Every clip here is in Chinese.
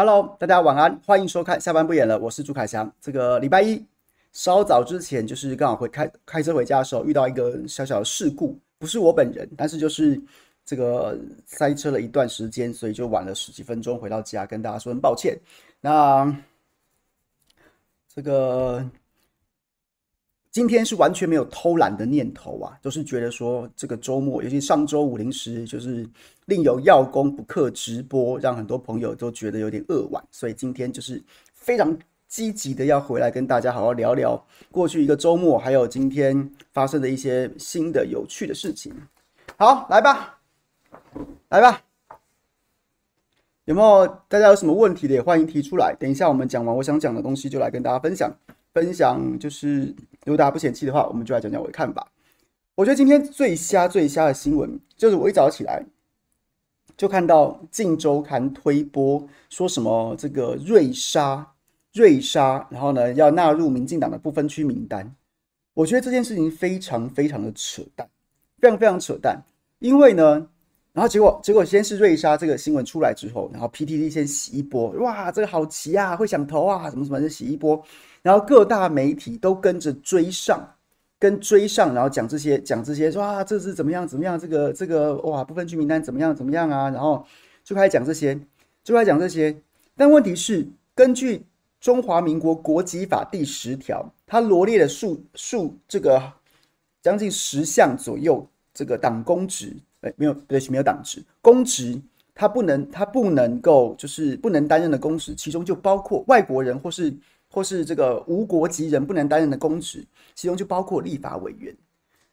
Hello，大家晚安，欢迎收看下班不演了，我是朱凯翔。这个礼拜一稍早之前，就是刚好会开开车回家的时候，遇到一个小小的事故，不是我本人，但是就是这个塞车了一段时间，所以就晚了十几分钟回到家，跟大家说声抱歉。那这个。今天是完全没有偷懒的念头啊，就是觉得说这个周末，尤其上周五临时就是另有要功不克直播，让很多朋友都觉得有点扼腕，所以今天就是非常积极的要回来跟大家好好聊聊过去一个周末，还有今天发生的一些新的有趣的事情。好，来吧，来吧，有没有大家有什么问题的也欢迎提出来。等一下我们讲完我想讲的东西，就来跟大家分享。分享就是，如果大家不嫌弃的话，我们就来讲讲我的看法。我觉得今天最瞎最瞎的新闻，就是我一早起来就看到《镜周刊》推播说什么这个瑞莎，瑞莎，然后呢要纳入民进党的不分区名单。我觉得这件事情非常非常的扯淡，非常非常扯淡。因为呢，然后结果结果先是瑞莎这个新闻出来之后，然后 PTT 先洗一波，哇，这个好奇啊，会想投啊，什么什么就洗一波。然后各大媒体都跟着追上，跟追上，然后讲这些，讲这些，说啊，这是怎么样，怎么样，这个，这个，哇，不分区名单怎么样，怎么样啊？然后就开始讲这些，就开始讲这些。但问题是，根据《中华民国国籍法》第十条，它罗列了数数这个将近十项左右这个党公职，哎，没有，对不起，没有党职，公职，它不能，它不能够，就是不能担任的公职，其中就包括外国人或是。或是这个无国籍人不能担任的公职，其中就包括立法委员。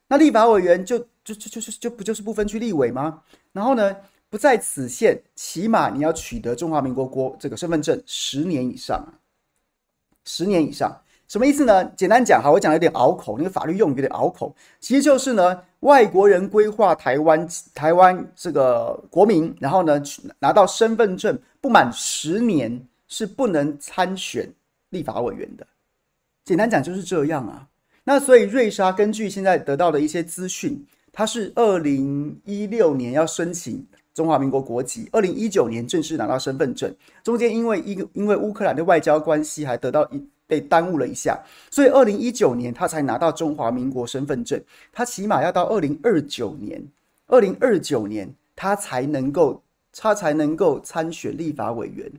那立法委员就就就就是就不就是不分区立委吗？然后呢，不在此限，起码你要取得中华民国国这个身份证十年以上啊，十年以上什么意思呢？简单讲，哈，我讲有点拗口，那个法律用语有点拗口，其实就是呢，外国人规划台湾台湾这个国民，然后呢拿到身份证不满十年是不能参选。立法委员的，简单讲就是这样啊。那所以瑞莎根据现在得到的一些资讯，他是二零一六年要申请中华民国国籍，二零一九年正式拿到身份证，中间因为一个因为乌克兰的外交关系还得到一被耽误了一下，所以二零一九年他才拿到中华民国身份证。他起码要到二零二九年，二零二九年他才能够他才能够参选立法委员。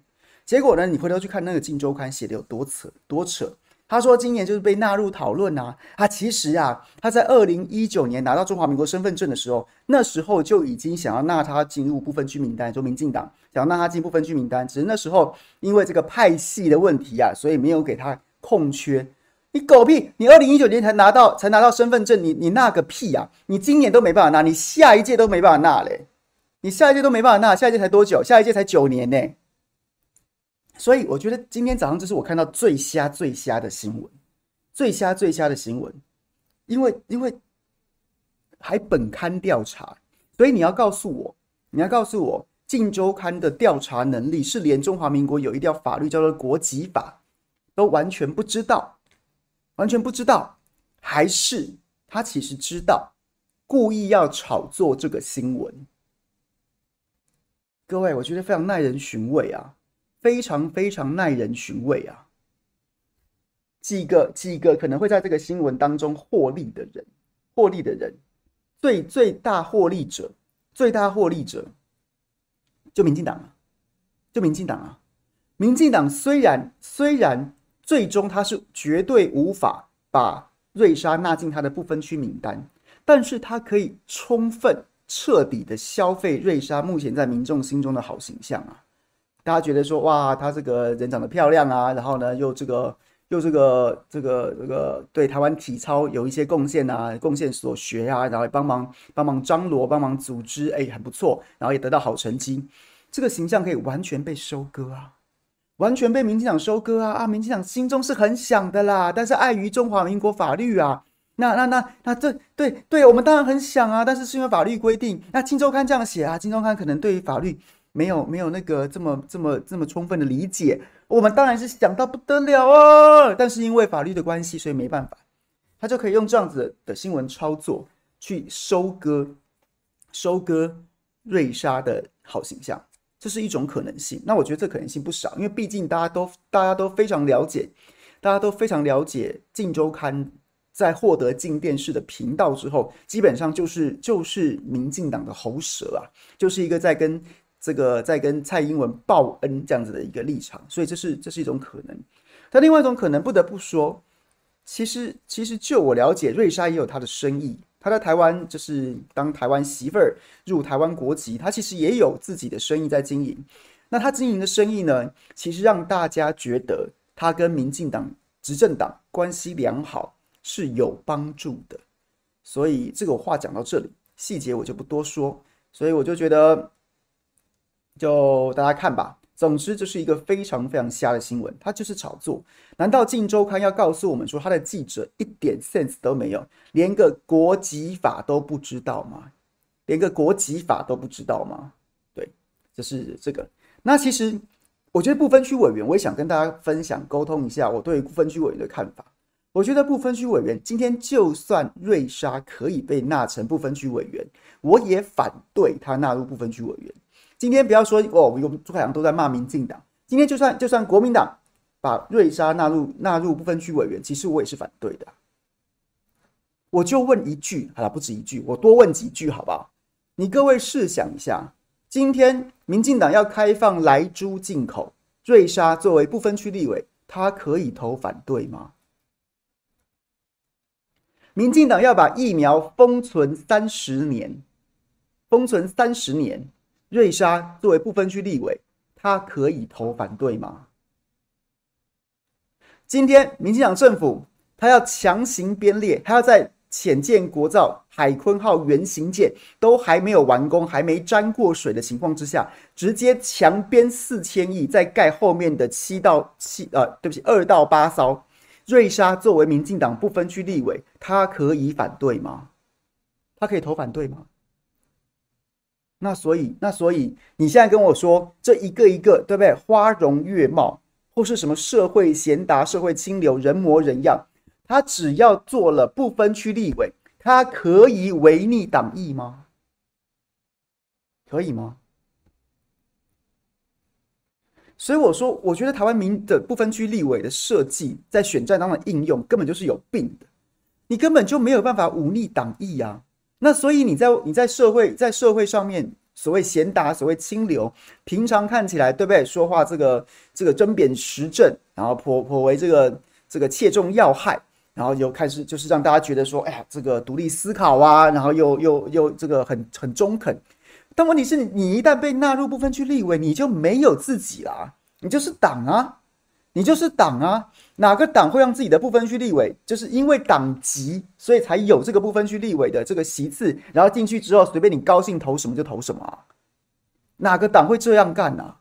结果呢？你回头去看那个《镜周刊》写的有多扯，多扯。他说今年就是被纳入讨论啊。他其实啊，他在二零一九年拿到中华民国身份证的时候，那时候就已经想要纳他进入不分区名单，就民进党想要纳他进不分区名单。只是那时候因为这个派系的问题啊，所以没有给他空缺。你狗屁！你二零一九年才拿到才拿到身份证，你你纳个屁啊！你今年都没办法纳，你下一届都没办法纳嘞！你下一届都没办法纳，下一届才多久？下一届才九年呢。所以我觉得今天早上这是我看到最瞎最瞎的新闻，最瞎最瞎的新闻，因为因为还本刊调查，所以你要告诉我，你要告诉我，《镜周刊》的调查能力是连中华民国有一条法律叫做国籍法都完全不知道，完全不知道，还是他其实知道，故意要炒作这个新闻？各位，我觉得非常耐人寻味啊。非常非常耐人寻味啊！几个几个可能会在这个新闻当中获利的人，获利的人，最最大获利者，最大获利者，就民进党啊，就民进党啊！民进党虽然虽然最终他是绝对无法把瑞莎纳进他的不分区名单，但是他可以充分彻底的消费瑞莎目前在民众心中的好形象啊！大家觉得说哇，她这个人长得漂亮啊，然后呢又这个又这个这个这个对台湾体操有一些贡献啊，贡献所学啊，然后帮忙帮忙张罗，帮忙组织，哎，很不错，然后也得到好成绩，这个形象可以完全被收割啊，完全被民进党收割啊啊！民进党心中是很想的啦，但是碍于中华民国法律啊，那那那那这对对，我们当然很想啊，但是是因为法律规定，那《金周刊》这样写啊，《金周刊》可能对于法律。没有没有那个这么这么这么充分的理解，我们当然是想到不得了啊！但是因为法律的关系，所以没办法，他就可以用这样子的新闻操作去收割收割瑞莎的好形象。这是一种可能性。那我觉得这可能性不少，因为毕竟大家都大家都非常了解，大家都非常了解《镜周刊》在获得镜电视的频道之后，基本上就是就是民进党的喉舌啊，就是一个在跟这个在跟蔡英文报恩这样子的一个立场，所以这是这是一种可能。但另外一种可能，不得不说，其实其实就我了解，瑞莎也有她的生意。她在台湾就是当台湾媳妇儿，入台湾国籍，她其实也有自己的生意在经营。那她经营的生意呢，其实让大家觉得她跟民进党执政党关系良好是有帮助的。所以这个话讲到这里，细节我就不多说。所以我就觉得，就大家看吧。总之，这是一个非常非常瞎的新闻，它就是炒作。难道《镜周刊》要告诉我们说，他的记者一点 sense 都没有，连个国籍法都不知道吗？连个国籍法都不知道吗？对，就是这个。那其实，我觉得不分区委员，我也想跟大家分享、沟通一下我对不分区委员的看法。我觉得不分区委员今天就算瑞莎可以被纳成不分区委员，我也反对他纳入不分区委员。今天不要说哦，我们朱海阳都在骂民进党。今天就算就算国民党把瑞莎纳入纳入不分区委员，其实我也是反对的。我就问一句，好了，不止一句，我多问几句，好不好？你各位试想一下，今天民进党要开放莱猪进口，瑞莎作为不分区立委，他可以投反对吗？民进党要把疫苗封存三十年，封存三十年。瑞莎作为不分区立委，他可以投反对吗？今天民进党政府他要强行编列，他要在潜舰国造海鲲号原型舰都还没有完工、还没沾过水的情况之下，直接强编四千亿，再盖后面的七到七呃，对不起，二到八艘。瑞莎作为民进党不分区立委，他可以反对吗？他可以投反对吗？那所以，那所以，你现在跟我说这一个一个，对不对？花容月貌，或是什么社会贤达、社会清流、人模人样，他只要做了不分区立委，他可以违逆党意吗？可以吗？所以我说，我觉得台湾民的不分区立委的设计，在选战当中的应用，根本就是有病的。你根本就没有办法忤逆党意啊！那所以你在你在社会在社会上面所谓贤达所谓清流，平常看起来对不对？说话这个这个针砭时政，然后颇颇为这个这个切中要害，然后又开始就是让大家觉得说，哎呀，这个独立思考啊，然后又又又这个很很中肯。但问题是你一旦被纳入部分去立委，你就没有自己啦，你就是党啊，你就是党啊。哪个党会让自己的不分区立委，就是因为党籍，所以才有这个不分区立委的这个席次，然后进去之后随便你高兴投什么就投什么啊？哪个党会这样干呢？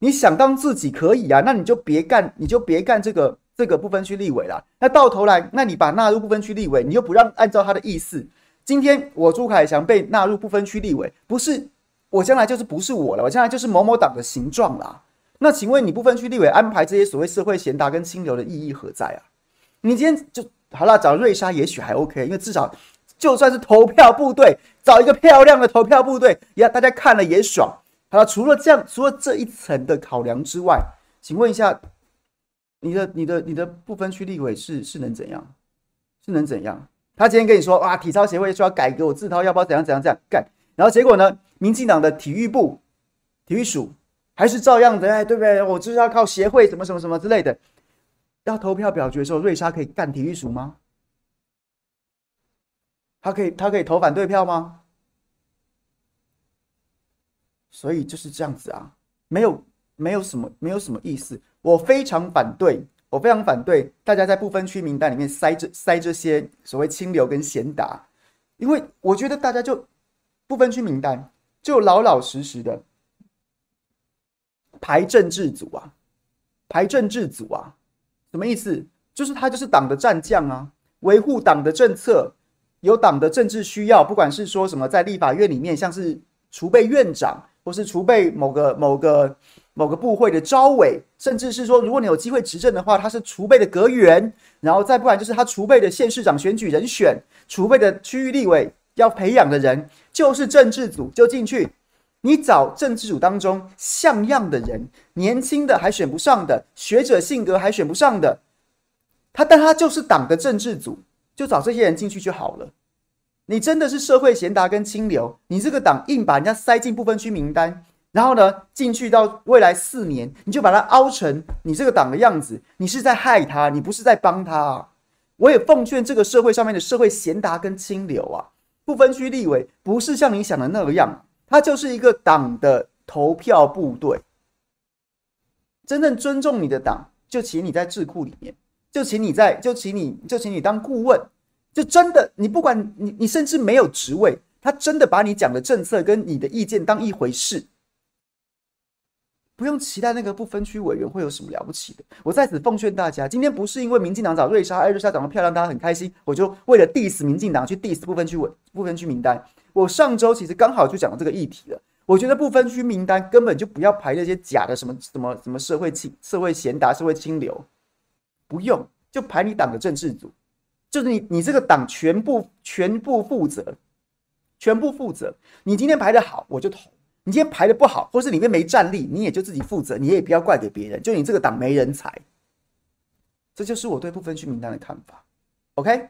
你想当自己可以啊，那你就别干，你就别干这个这个不分区立委了。那到头来，那你把纳入不分区立委，你又不让按照他的意思。今天我朱凯翔被纳入不分区立委，不是我将来就是不是我了，我将来就是某某党的形状啦。那请问你不分区立委安排这些所谓社会贤达跟清流的意义何在啊？你今天就好了，找瑞莎也许还 OK，因为至少就算是投票部队，找一个漂亮的投票部队，呀，大家看了也爽。好了，除了这样，除了这一层的考量之外，请问一下，你的、你的、你的不分区立委是是能怎样？是能怎样？他今天跟你说哇，体操协会说要改革，我自掏腰包怎样怎样怎样干，然后结果呢，民进党的体育部、体育署。还是照样的，哎，对不对？我就是要靠协会什么什么什么之类的。要投票表决的时候，瑞莎可以干体育署吗？他可以，他可以投反对票吗？所以就是这样子啊，没有，没有什么，没有什么意思。我非常反对，我非常反对大家在不分区名单里面塞这塞这些所谓清流跟贤达，因为我觉得大家就不分区名单就老老实实的。排政治组啊，排政治组啊，什么意思？就是他就是党的战将啊，维护党的政策，有党的政治需要，不管是说什么在立法院里面，像是储备院长，或是储备某个某个某个部会的招委，甚至是说，如果你有机会执政的话，他是储备的阁员，然后再不然就是他储备的县市长选举人选，储备的区域立委要培养的人，就是政治组就进去。你找政治组当中像样的人，年轻的还选不上的，学者性格还选不上的，他但他就是党的政治组，就找这些人进去就好了。你真的是社会贤达跟清流，你这个党硬把人家塞进不分区名单，然后呢，进去到未来四年，你就把他凹成你这个党的样子，你是在害他，你不是在帮他啊。我也奉劝这个社会上面的社会贤达跟清流啊，不分区立委不是像你想的那个样。他就是一个党的投票部队，真正尊重你的党，就请你在智库里面，就请你在，就请你，就请你当顾问，就真的，你不管你，你甚至没有职位，他真的把你讲的政策跟你的意见当一回事，不用期待那个不分区委员会有什么了不起的。我在此奉劝大家，今天不是因为民进党找瑞莎，艾，瑞莎长得漂亮，大家很开心，我就为了 diss 民进党去 diss 不分区委不分区名单。我上周其实刚好就讲了这个议题了。我觉得不分区名单根本就不要排那些假的什么什么什么社会清社会贤达、社会清流，不用就排你党的政治组，就是你你这个党全部全部负责，全部负责。你今天排得好，我就投；你今天排得不好，或是里面没战力，你也就自己负责，你也不要怪给别人。就你这个党没人才，这就是我对不分区名单的看法。OK。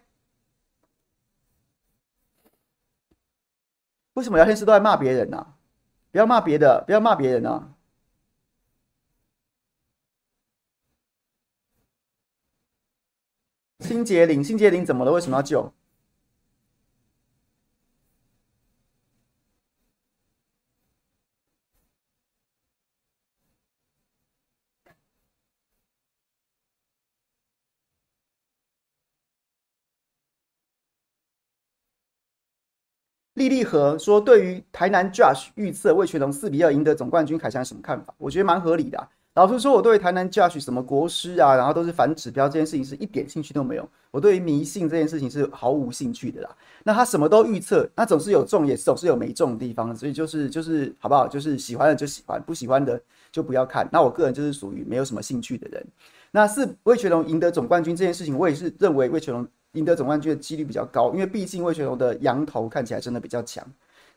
为什么聊天室都在骂别人呢、不要骂别的，不要骂别人啊！清洁灵，清洁灵怎么了？为什么要救？丽丽和说：“对于台南 Josh 预测魏全龙四比二赢得总冠军，凯翔什么看法？我觉得蛮合理的。老实说，我对台南 Josh 什么国师啊，然后都是反指标这件事情是一点兴趣都没有。我对于迷信这件事情是毫无兴趣的啦。那他什么都预测，那总是有中，也总是有没中的地方。所以就是就是好不好？就是喜欢的就喜欢，不喜欢的就不要看。那我个人就是属于没有什么兴趣的人。那是魏全龙赢得总冠军这件事情，我也是认为魏全龙。”赢得总冠军的几率比较高，因为毕竟魏全龙的羊头看起来真的比较强，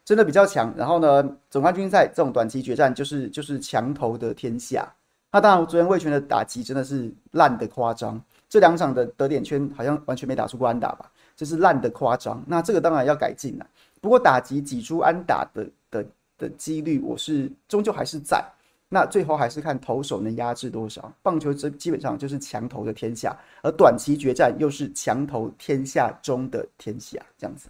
真的比较强。然后呢，总冠军赛这种短期决战就是就是强投的天下。那当然，昨天魏全的打击真的是烂的夸张，这两场的得点圈好像完全没打出过安打吧，就是烂的夸张。那这个当然要改进了。不过打击挤出安打的的的几率，我是终究还是在。那最后还是看投手能压制多少。棒球这基本上就是强投的天下，而短期决战又是强投天下中的天下，这样子。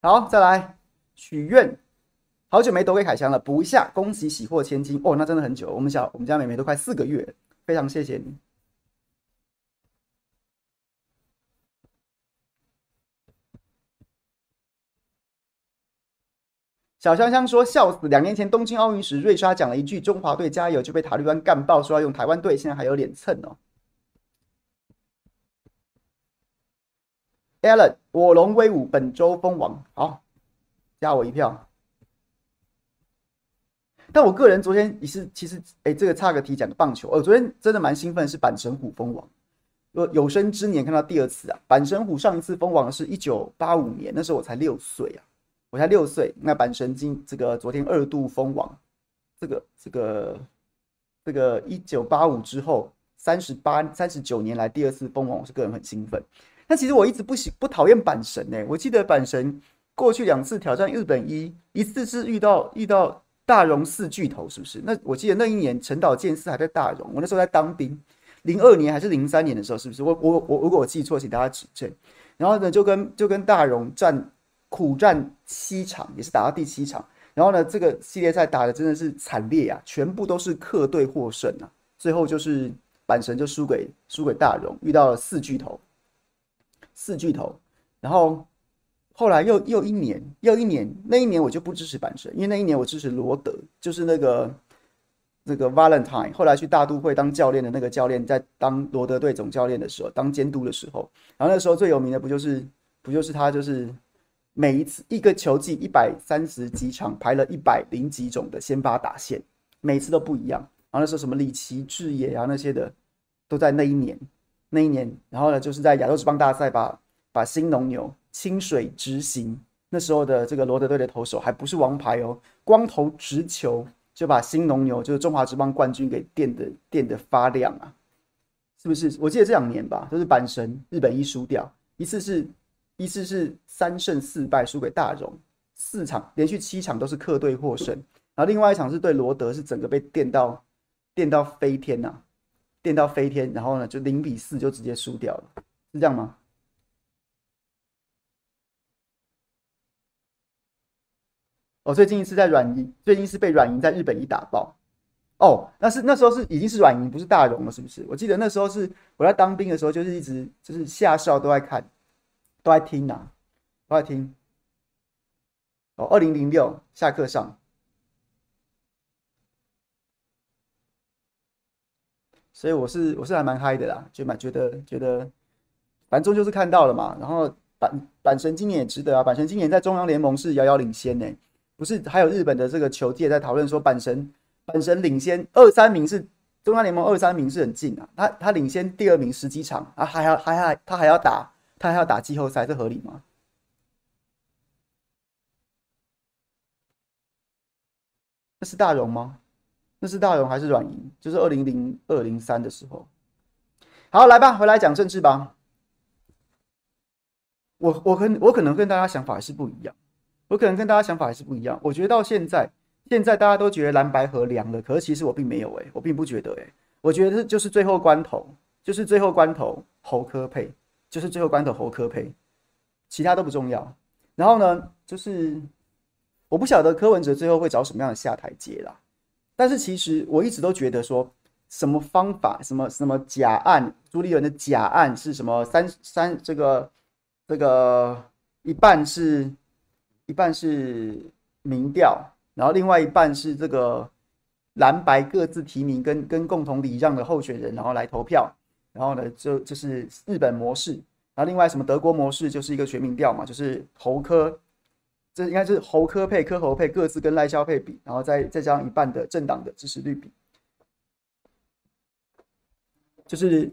好，再来许愿，好久没抖给凯翔了，补一下，恭喜喜获千金哦，那真的很久，我们小我们家妹妹都快四个月，非常谢谢你。小香香说：“笑死！两年前东京奥运时，瑞莎讲了一句‘中华队加油’，就被塔利班干爆，说要用台湾队，现在还有脸蹭哦。”Allen，我龙威武，本周封王，好，加我一票。但我个人昨天也是，其实，哎，这个差个题讲个棒球，我昨天真的蛮兴奋，是阪神虎封王，我有生之年看到第二次啊！阪神虎上一次封王是一九八五年，那时候我才六岁啊。我才六岁，那阪神今这个昨天二度封王，这个这个这个一九八五之后三十八三十九年来第二次封王，我是个人很兴奋。那其实我一直不喜不讨厌阪神呢、我记得阪神过去两次挑战日本一，一次是遇到遇到大荣四巨头，是不是？那我记得那一年陈岛健四还在大荣，我那时候在当兵，零二年还是零三年的时候，是不是？我我我如果我记错，请大家指正。然后呢，就跟就跟大荣战。苦战七场，也是打到第七场。然后呢，这个系列赛打的真的是惨烈啊，全部都是客队获胜啊。最后就是阪神就输给输给大荣，遇到了四巨头，四巨头。然后后来又又一年又一年，那一年我就不支持阪神，因为那一年我支持罗德，就是那个那个 Valentine，后来去大都会当教练的那个教练，在当罗德队总教练的时候，当监督的时候，然后那时候最有名的不就是不就是他就是。每一次一个球季一百三十几场，排了一百零几种的先发打线，每次都不一样。然后那时候什么里崎智野啊那些的，都在那一年。那一年，然后呢，就是在亚洲职棒大赛把把新农牛清水直行，那时候的这个罗德队的投手还不是王牌哦，光投直球就把新农牛就是中华职棒冠军给电的电的发亮啊，是不是？我记得这两年吧，都是阪神日本一输掉，一次是一次是三胜四败输给大荣，四场连续七场都是客队获胜，然后另外一场是对罗德，是整个被电到电到飞天呐、啊。电到飞天，然后呢，就零比四就直接输掉了，是这样吗？哦，最近一次在软银，最近是被软银在日本一打爆。哦，那是那时候是已经是软银，不是大荣了，是不是？我记得那时候是我在当兵的时候，就是一直就是下校都在看，都在听啊，都在听。哦，二零零六下课上。所以我是我是还蛮嗨的啦，就蛮觉得觉得，反正终究是看到了嘛。然后阪阪神今年也值得啊，阪神今年在中央联盟是遥遥领先呢，不是还有日本的这个球界在讨论说阪神阪神领先二三名是中央联盟二三名是很近啊，他他领先第二名十几场啊，还要还还他还要打他还要打季后赛，这合理吗？那是大荣吗？那是大荣还是软银？就是二零零二零三的时候。好，来吧，回来讲政治吧。我我跟我可能跟大家想法还是不一样，我可能跟大家想法还是不一样。我觉得到现在，现在大家都觉得蓝白河凉了，可是其实我并没有诶、欸，我并不觉得诶、欸。我觉得就是最后关头，就是最后关头侯科配，就是最后关头侯科配，其他都不重要。然后呢，就是我不晓得柯文哲最后会找什么样的下台阶啦。但是其实我一直都觉得说，什么方法，什么什么假案，朱立伦的假案是什么三三这个这个一半是，一半是民调，然后另外一半是这个蓝白各自提名跟跟共同礼让的候选人，然后来投票，然后呢就就是日本模式，然后另外什么德国模式就是一个全民调嘛，就是侯科。这应该是侯科配、科侯配各自跟赖萧配比，然后再再加上一半的政党的支持率比，就是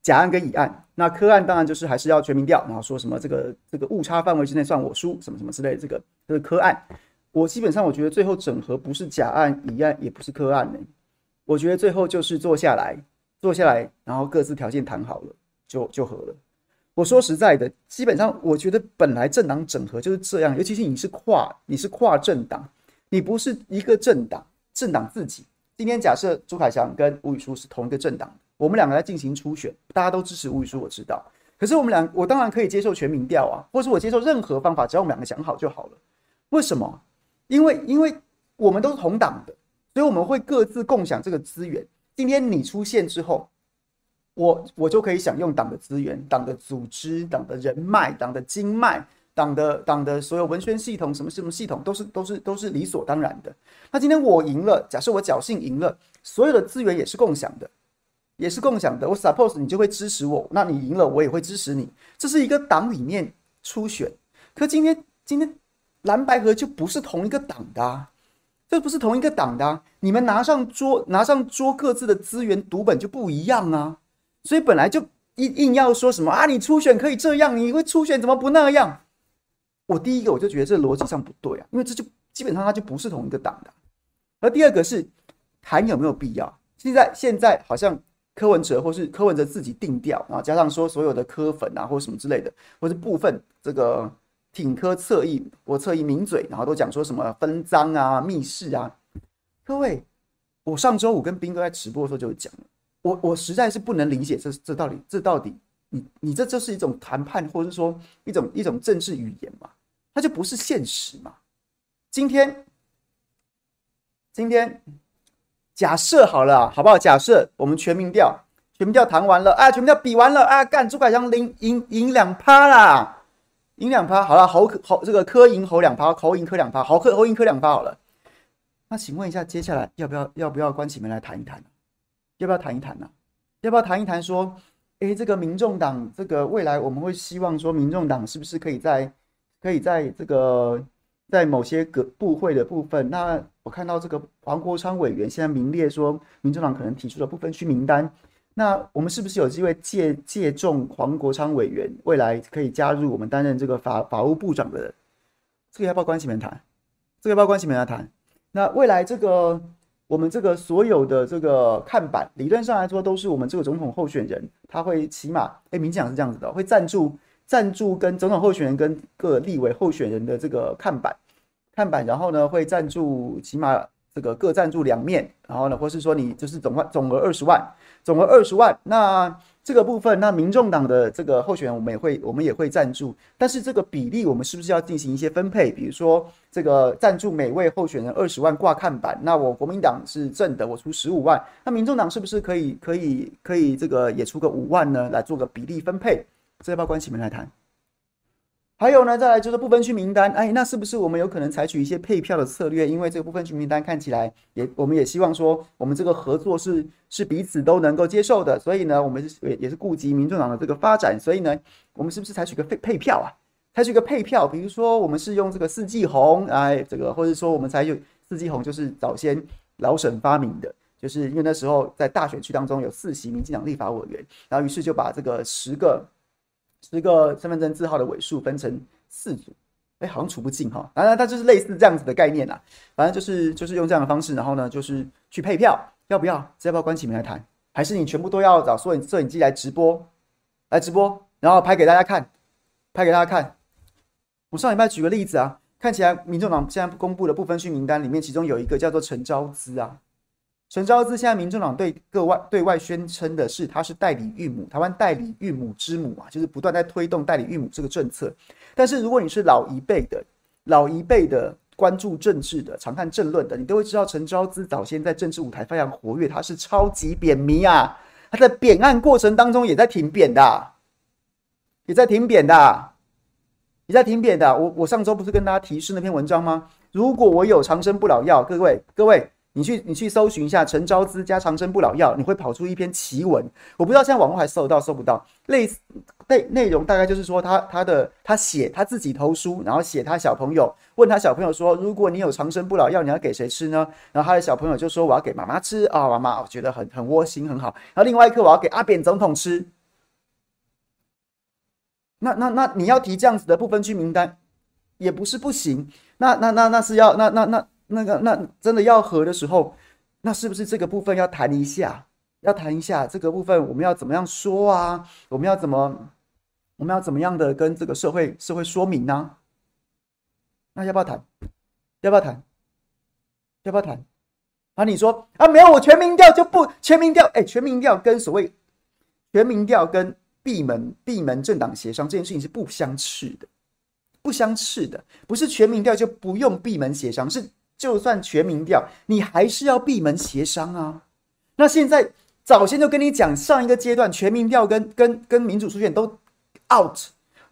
甲案跟乙案。那科案当然就是还是要全民调，然后说什么这个这个误差范围之内算我输，什么什么之类。这个这个科案，我基本上我觉得最后整合不是甲案、乙案，也不是科案呢。我觉得最后就是坐下来，坐下来，然后各自条件谈好了，就就和了。我说实在的，基本上我觉得本来政党整合就是这样，尤其是你是跨，你是跨政党，你不是一个政党，政党自己。今天假设朱凯翔跟吴宇书是同一个政党，我们两个来进行初选，大家都支持吴宇书，我知道。可是我们两，我当然可以接受全民调啊，或是我接受任何方法，只要我们两个讲好就好了。为什么？因为因为我们都是同党的，所以我们会各自共享这个资源。今天你出现之后。我我就可以享用党的资源、党的组织、党的人脉、党的经脉、党的党的所有文宣系统，什么什么系统都是都是都是理所当然的。那今天我赢了，假设我侥幸赢了，所有的资源也是共享的，也是共享的。我 suppose 你就会支持我，那你赢了，我也会支持你。这是一个党里面初选，可今天今天蓝白合就不是同一个党的啊，这不是同一个党的啊，你们拿上桌拿上桌各自的资源读本就不一样啊。所以本来就硬硬要说什么啊，你初选可以这样，你会初选怎么不那样？我第一个我就觉得这逻辑上不对啊，因为这就基本上它就不是同一个党的。而第二个是谈有没有必要？现在现在好像柯文哲或是柯文哲自己定调，然后加上说所有的柯粉啊或什么之类的，或是部分这个挺科侧翼我侧翼抿嘴，然后都讲说什么分赃啊、密室啊。各位，我上周五跟斌哥在直播的时候就讲了。我我实在是不能理解这这到底这到底你你这就是一种谈判，或者是说一种一种政治语言嘛？它就不是现实嘛？今天今天假设好了，好不好？假设我们全民调，全民调谈完了啊，全民调比完了啊，干朱凯翔赢赢赢两趴啦，赢两趴好了，侯侯这个柯赢侯两趴，侯赢柯两趴，侯科侯赢柯两趴好了。那请问一下，接下来要不要要不要关起门来谈一谈？要不要谈一谈呢、啊？要不要谈一谈说，诶，这个民众党，这个未来我们会希望说，民众党是不是可以在，可以在这个在某些个部会的部分？那我看到这个黄国昌委员现在名列说，民众党可能提出了不分区名单，那我们是不是有机会借借重黄国昌委员未来可以加入我们担任这个法法务部长的人？这个要不要关起门谈？这个要不要关起门来谈？那未来这个我们这个所有的这个看板，理论上来说都是我们这个总统候选人，他会起码，哎，民进党是这样子的，会赞助赞助跟总统候选人跟各立委候选人的这个看板看板，然后呢会赞助起码这个各赞助两面，然后呢或是说你就是总万总额二十万。总额二十万，那这个部分，那民众党的这个候选人，我们也会，我们也会赞助，但是这个比例，我们是不是要进行一些分配？比如说，这个赞助每位候选人二十万挂看板，那我国民党是正的，我出十五万，那民众党是不是可以，可以，可以这个也出个五万呢？来做个比例分配？这要不要关起门来谈？还有呢，再来就是不分区名单，哎，那是不是我们有可能采取一些配票的策略？因为这个不分区名单看起来也，我们也希望说，我们这个合作是是彼此都能够接受的，所以呢，我们也也是顾及民众党的这个发展，所以呢，我们是不是采取个配配票啊？采取一个配票，比如说我们是用这个四季红，哎，这个或者说我们采取四季红，就是早先老沈发明的，就是因为那时候在大选区当中有四席民进党立法委员，然后于是就把这个十个。十个身份证字号的尾数分成四组，哎，好像除不尽哈。当然，它就是类似这样子的概念啦。反正就是就是用这样的方式，然后呢，就是去配票，要不要？要不要关起门来谈？还是你全部都要找摄影摄影机来直播，来直播，然后拍给大家看，拍给大家看。我上礼拜举个例子啊，看起来民众党现在公布的不分区名单里面，其中有一个叫做陈昭姿啊。陈昭姿现在民众党对各外对外宣称的是，他是代理育母，台湾代理育母之母啊，就是不断在推动代理育母这个政策。但是如果你是老一辈的、老一辈的关注政治的、常看政论的，你都会知道陈昭姿早先在政治舞台非常活跃，他是超级扁迷啊，他在扁案过程当中也在挺扁的，也在挺扁的，也在挺扁的。我我上周不是跟大家提示那篇文章吗？如果我有长生不老药，各位各位。你去，你去搜寻一下陈昭姿加长生不老药，你会跑出一篇奇文。我不知道现在网络还搜得到，搜不到。类似内内容大概就是说他，他的他写他自己投书，然后写他小朋友，问他小朋友说，如果你有长生不老药，你要给谁吃呢？然后他的小朋友就说，我要给妈妈吃啊，妈妈，我觉得很很窝心，很好。然后另外一颗我要给阿扁总统吃。那那那你要提这样子的不分区名单，也不是不行。那那那那是要那那那。那个，那真的要和的时候，那是不是这个部分要谈一下？要谈一下这个部分，我们要怎么样说啊？我们要怎么，我们要怎么样的跟这个社会社会说明呢？那要不要谈？要不要谈？要不要谈？啊，你说啊，没有，我全民调就不全民调，哎，全民调跟所谓全民调跟闭门闭门政党协商这件事情是不相斥的，不相斥的，不是全民调就不用闭门协商，是。就算全民调，你还是要闭门协商啊。那现在早先就跟你讲，上一个阶段全民调跟跟跟民主初选都 out，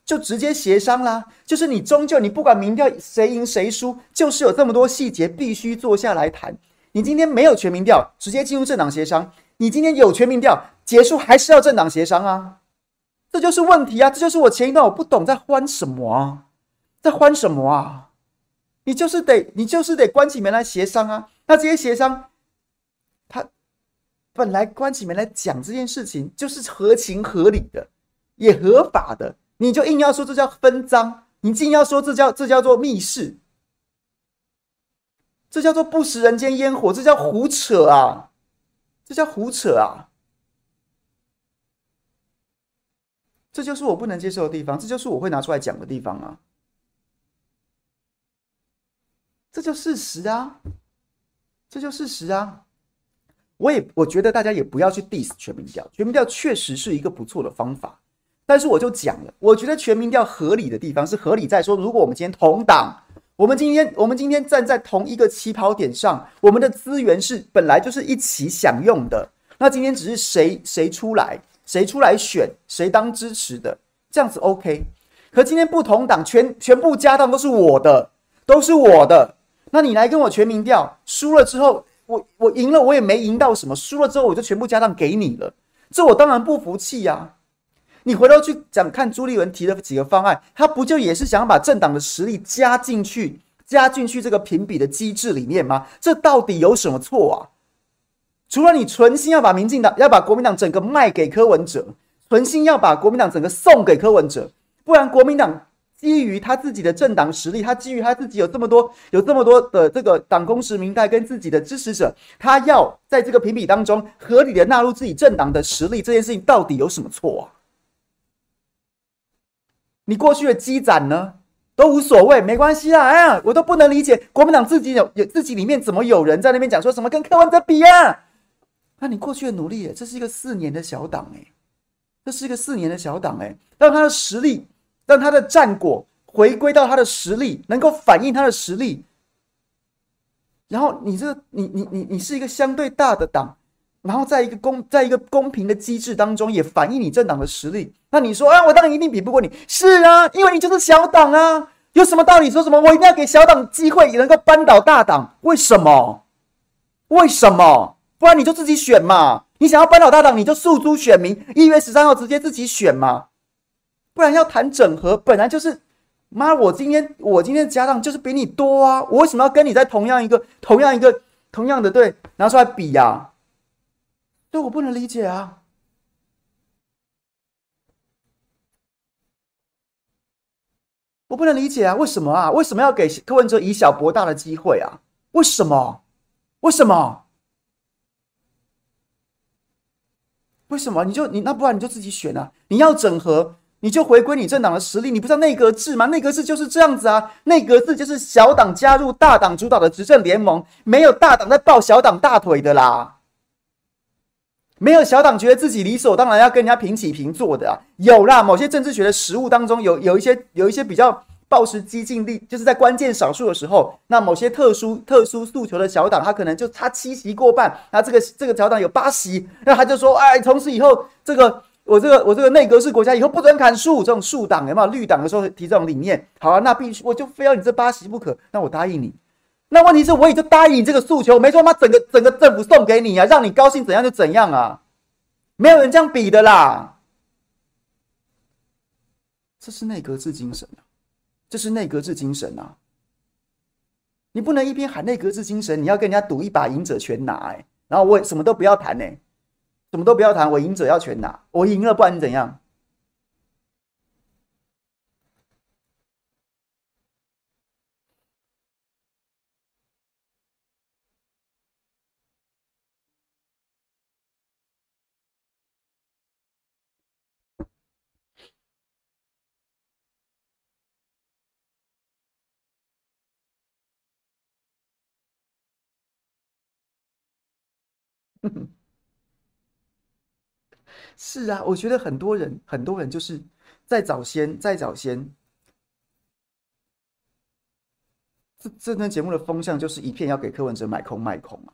就直接协商啦。就是你终究你不管民调谁赢谁输，就是有这么多细节必须坐下来谈。你今天没有全民调，直接进入政党协商；你今天有全民调，结束还是要政党协商啊。这就是问题啊！这就是我前一段我不懂在欢什么啊，在欢什么啊？你就是得，你就是得关起门来协商啊！那这些协商，他本来关起门来讲这件事情，就是合情合理的，也合法的。你就硬要说这叫分赃，你硬要说这叫这叫做密室，这叫做不食人间烟火，这叫胡扯啊！这叫胡扯啊！这就是我不能接受的地方，这就是我会拿出来讲的地方啊！这就事实啊，这就事实啊。我也我觉得大家也不要去 diss 全民调，全民调确实是一个不错的方法。但是我就讲了，我觉得全民调合理的地方是合理在说，如果我们今天同党，我们今天我们今天站在同一个起跑点上，我们的资源是本来就是一起享用的。那今天只是谁谁出来，谁出来选，谁当支持的，这样子 OK。可今天不同党，全全部家当都是我的，都是我的。那你来跟我全民调，输了之后，我我赢了，我也没赢到什么。输了之后，我就全部家当给你了，这我当然不服气呀。你回头去讲，看朱立文提的几个方案，他不就也是想要把政党的实力加进去，加进去这个评比的机制里面吗？这到底有什么错啊？除了你存心要把民进党、要把国民党整个卖给柯文哲，存心要把国民党整个送给柯文哲，不然国民党基于他自己的政党实力，他基于他自己有这么多、有这么多的这个党公实民代跟自己的支持者，他要在这个评比当中合理的纳入自己政党的实力，这件事情到底有什么错啊？你过去的积攒呢？都无所谓，没关系啦。哎呀，我都不能理解国民党自己有有自己里面怎么有人在那边讲说什么跟柯文哲比啊？那你过去的努力，这是一个四年的小党哎，这是一个四年的小党哎，让他的实力，让他的战果回归到他的实力，能够反映他的实力。然后你这，你你你你是一个相对大的党，然后在一个公在一个公平的机制当中，也反映你政党的实力。那你说啊，我当然一定比不过你。是啊，因为你就是小党啊，有什么道理说什么？我一定要给小党机会，也能够扳倒大党？为什么？为什么？不然你就自己选嘛。你想要扳倒大党，你就诉诸选民，一月十三号直接自己选嘛。不然要谈整合，本来就是，妈，我今天我今天的家当就是比你多啊，我为什么要跟你在同样一个同样一个同样的队拿出来比呀、啊？这我不能理解啊。我不能理解啊，为什么啊？为什么要给柯文哲以小博大的机会啊？为什么？为什么？为什么？你就你那不然你就自己选啊！你要整合，你就回归你政党的实力。你不知道内阁制吗？内阁制就是这样子啊！内阁制就是小党加入大党主导的执政联盟，没有大党在抱小党大腿的啦。没有小党觉得自己理所当然要跟人家平起平坐的啊，有啦，某些政治学的实务当中有有一些有一些比较抱持激进力，就是在关键少数的时候，那某些特殊特殊诉求的小党，他可能就差七席过半，那这个这个小党有八席，那他就说，哎，从此以后这个我这个我这个内阁制国家以后不准砍树，这种树党有没有绿党的时候提这种理念？好啊，那必须我就非要你这八席不可，那我答应你。那问题是，我也就答应你这个诉求，没说妈整个整个政府送给你啊，让你高兴怎样就怎样啊，没有人这样比的啦。这是内阁制精神啊，这是内阁制精神啊。你不能一边喊内阁制精神，你要跟人家赌一把赢者全拿哎，然后我什么都不要谈呢，什么都不要谈，我赢者要全拿，我赢了不然你怎样？是啊，我觉得很多人，很多人就是在早先，在早先，这这档节目的风向就是一片要给柯文哲买空卖空啊！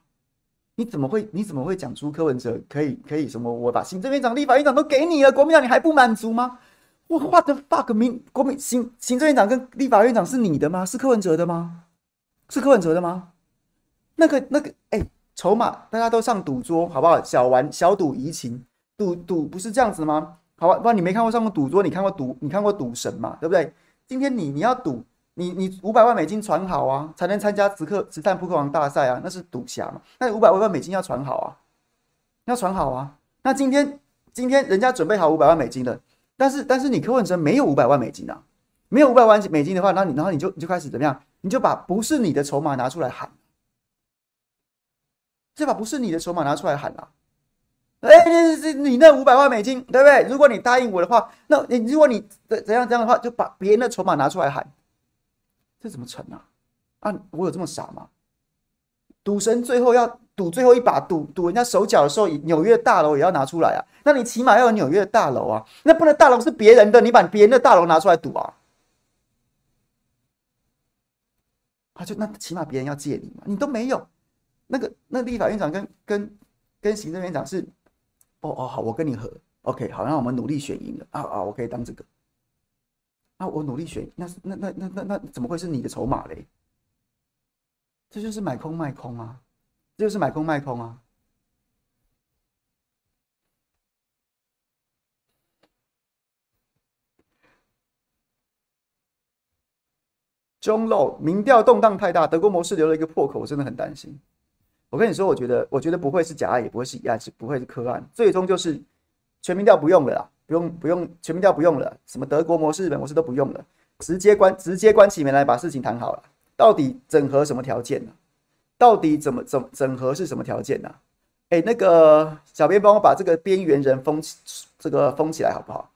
你怎么会，你怎么会讲出柯文哲可以可以什么？我把行政院长、立法院长都给你了，国民党你还不满足吗？我 what the fuck，民国民行行政院长跟立法院长是你的吗？是柯文哲的吗？是柯文哲的吗？那个那个，哎、筹码，大家都上赌桌，好不好？小玩小赌怡情，赌赌不是这样子吗？好吧，不然你没看过上过赌桌，你看过赌，你看过赌神嘛？对不对？今天你你要赌，你你五百万美金传好啊，才能参加此刻子弹扑克王大赛啊，那是赌侠嘛？那五百万美金要传好啊，要传好啊。那今天今天人家准备好五百万美金了，但是但是你柯文哲没有五百万美金啊，没有五百万美金的话，那你然后你就你就开始怎么样？你就把不是你的筹码拿出来喊。这把不是你的筹码拿出来喊啊！哎，你你那五百万美金，对不对？如果你答应我的话，那你如果你怎怎样这样的话，就把别人的筹码拿出来喊，这怎么成啊？啊，我有这么傻吗？赌神最后要赌最后一把，赌赌人家手脚的时候，纽约大楼也要拿出来啊！那你起码要有纽约的大楼啊！那不能大楼是别人的，你把别人的大楼拿出来赌啊？啊，就那起码别人要借你嘛，你都没有。那个那立法院长跟跟跟行政院长是，哦哦好，我跟你合，OK 好，那我们努力选赢了啊啊，我可以当这个，啊我努力选，那那那那那那怎么会是你的筹码嘞？这就是买空卖空啊，这就是买空卖空啊。中漏民调动荡太大，德国模式留了一个破口，我真的很担心。我跟你说，我觉得，我觉得不会是假案，也不会是疑案，是不会是柯案，最终就是全民调不用了啦，不用不用全民调不用了，什么德国模式、日本模式都不用了，直接关直接关起门来把事情谈好了。到底整合什么条件呢？到底怎么怎么整合是什么条件呢？哎，那个小编帮我把这个边缘人封起，这个封起来好不好？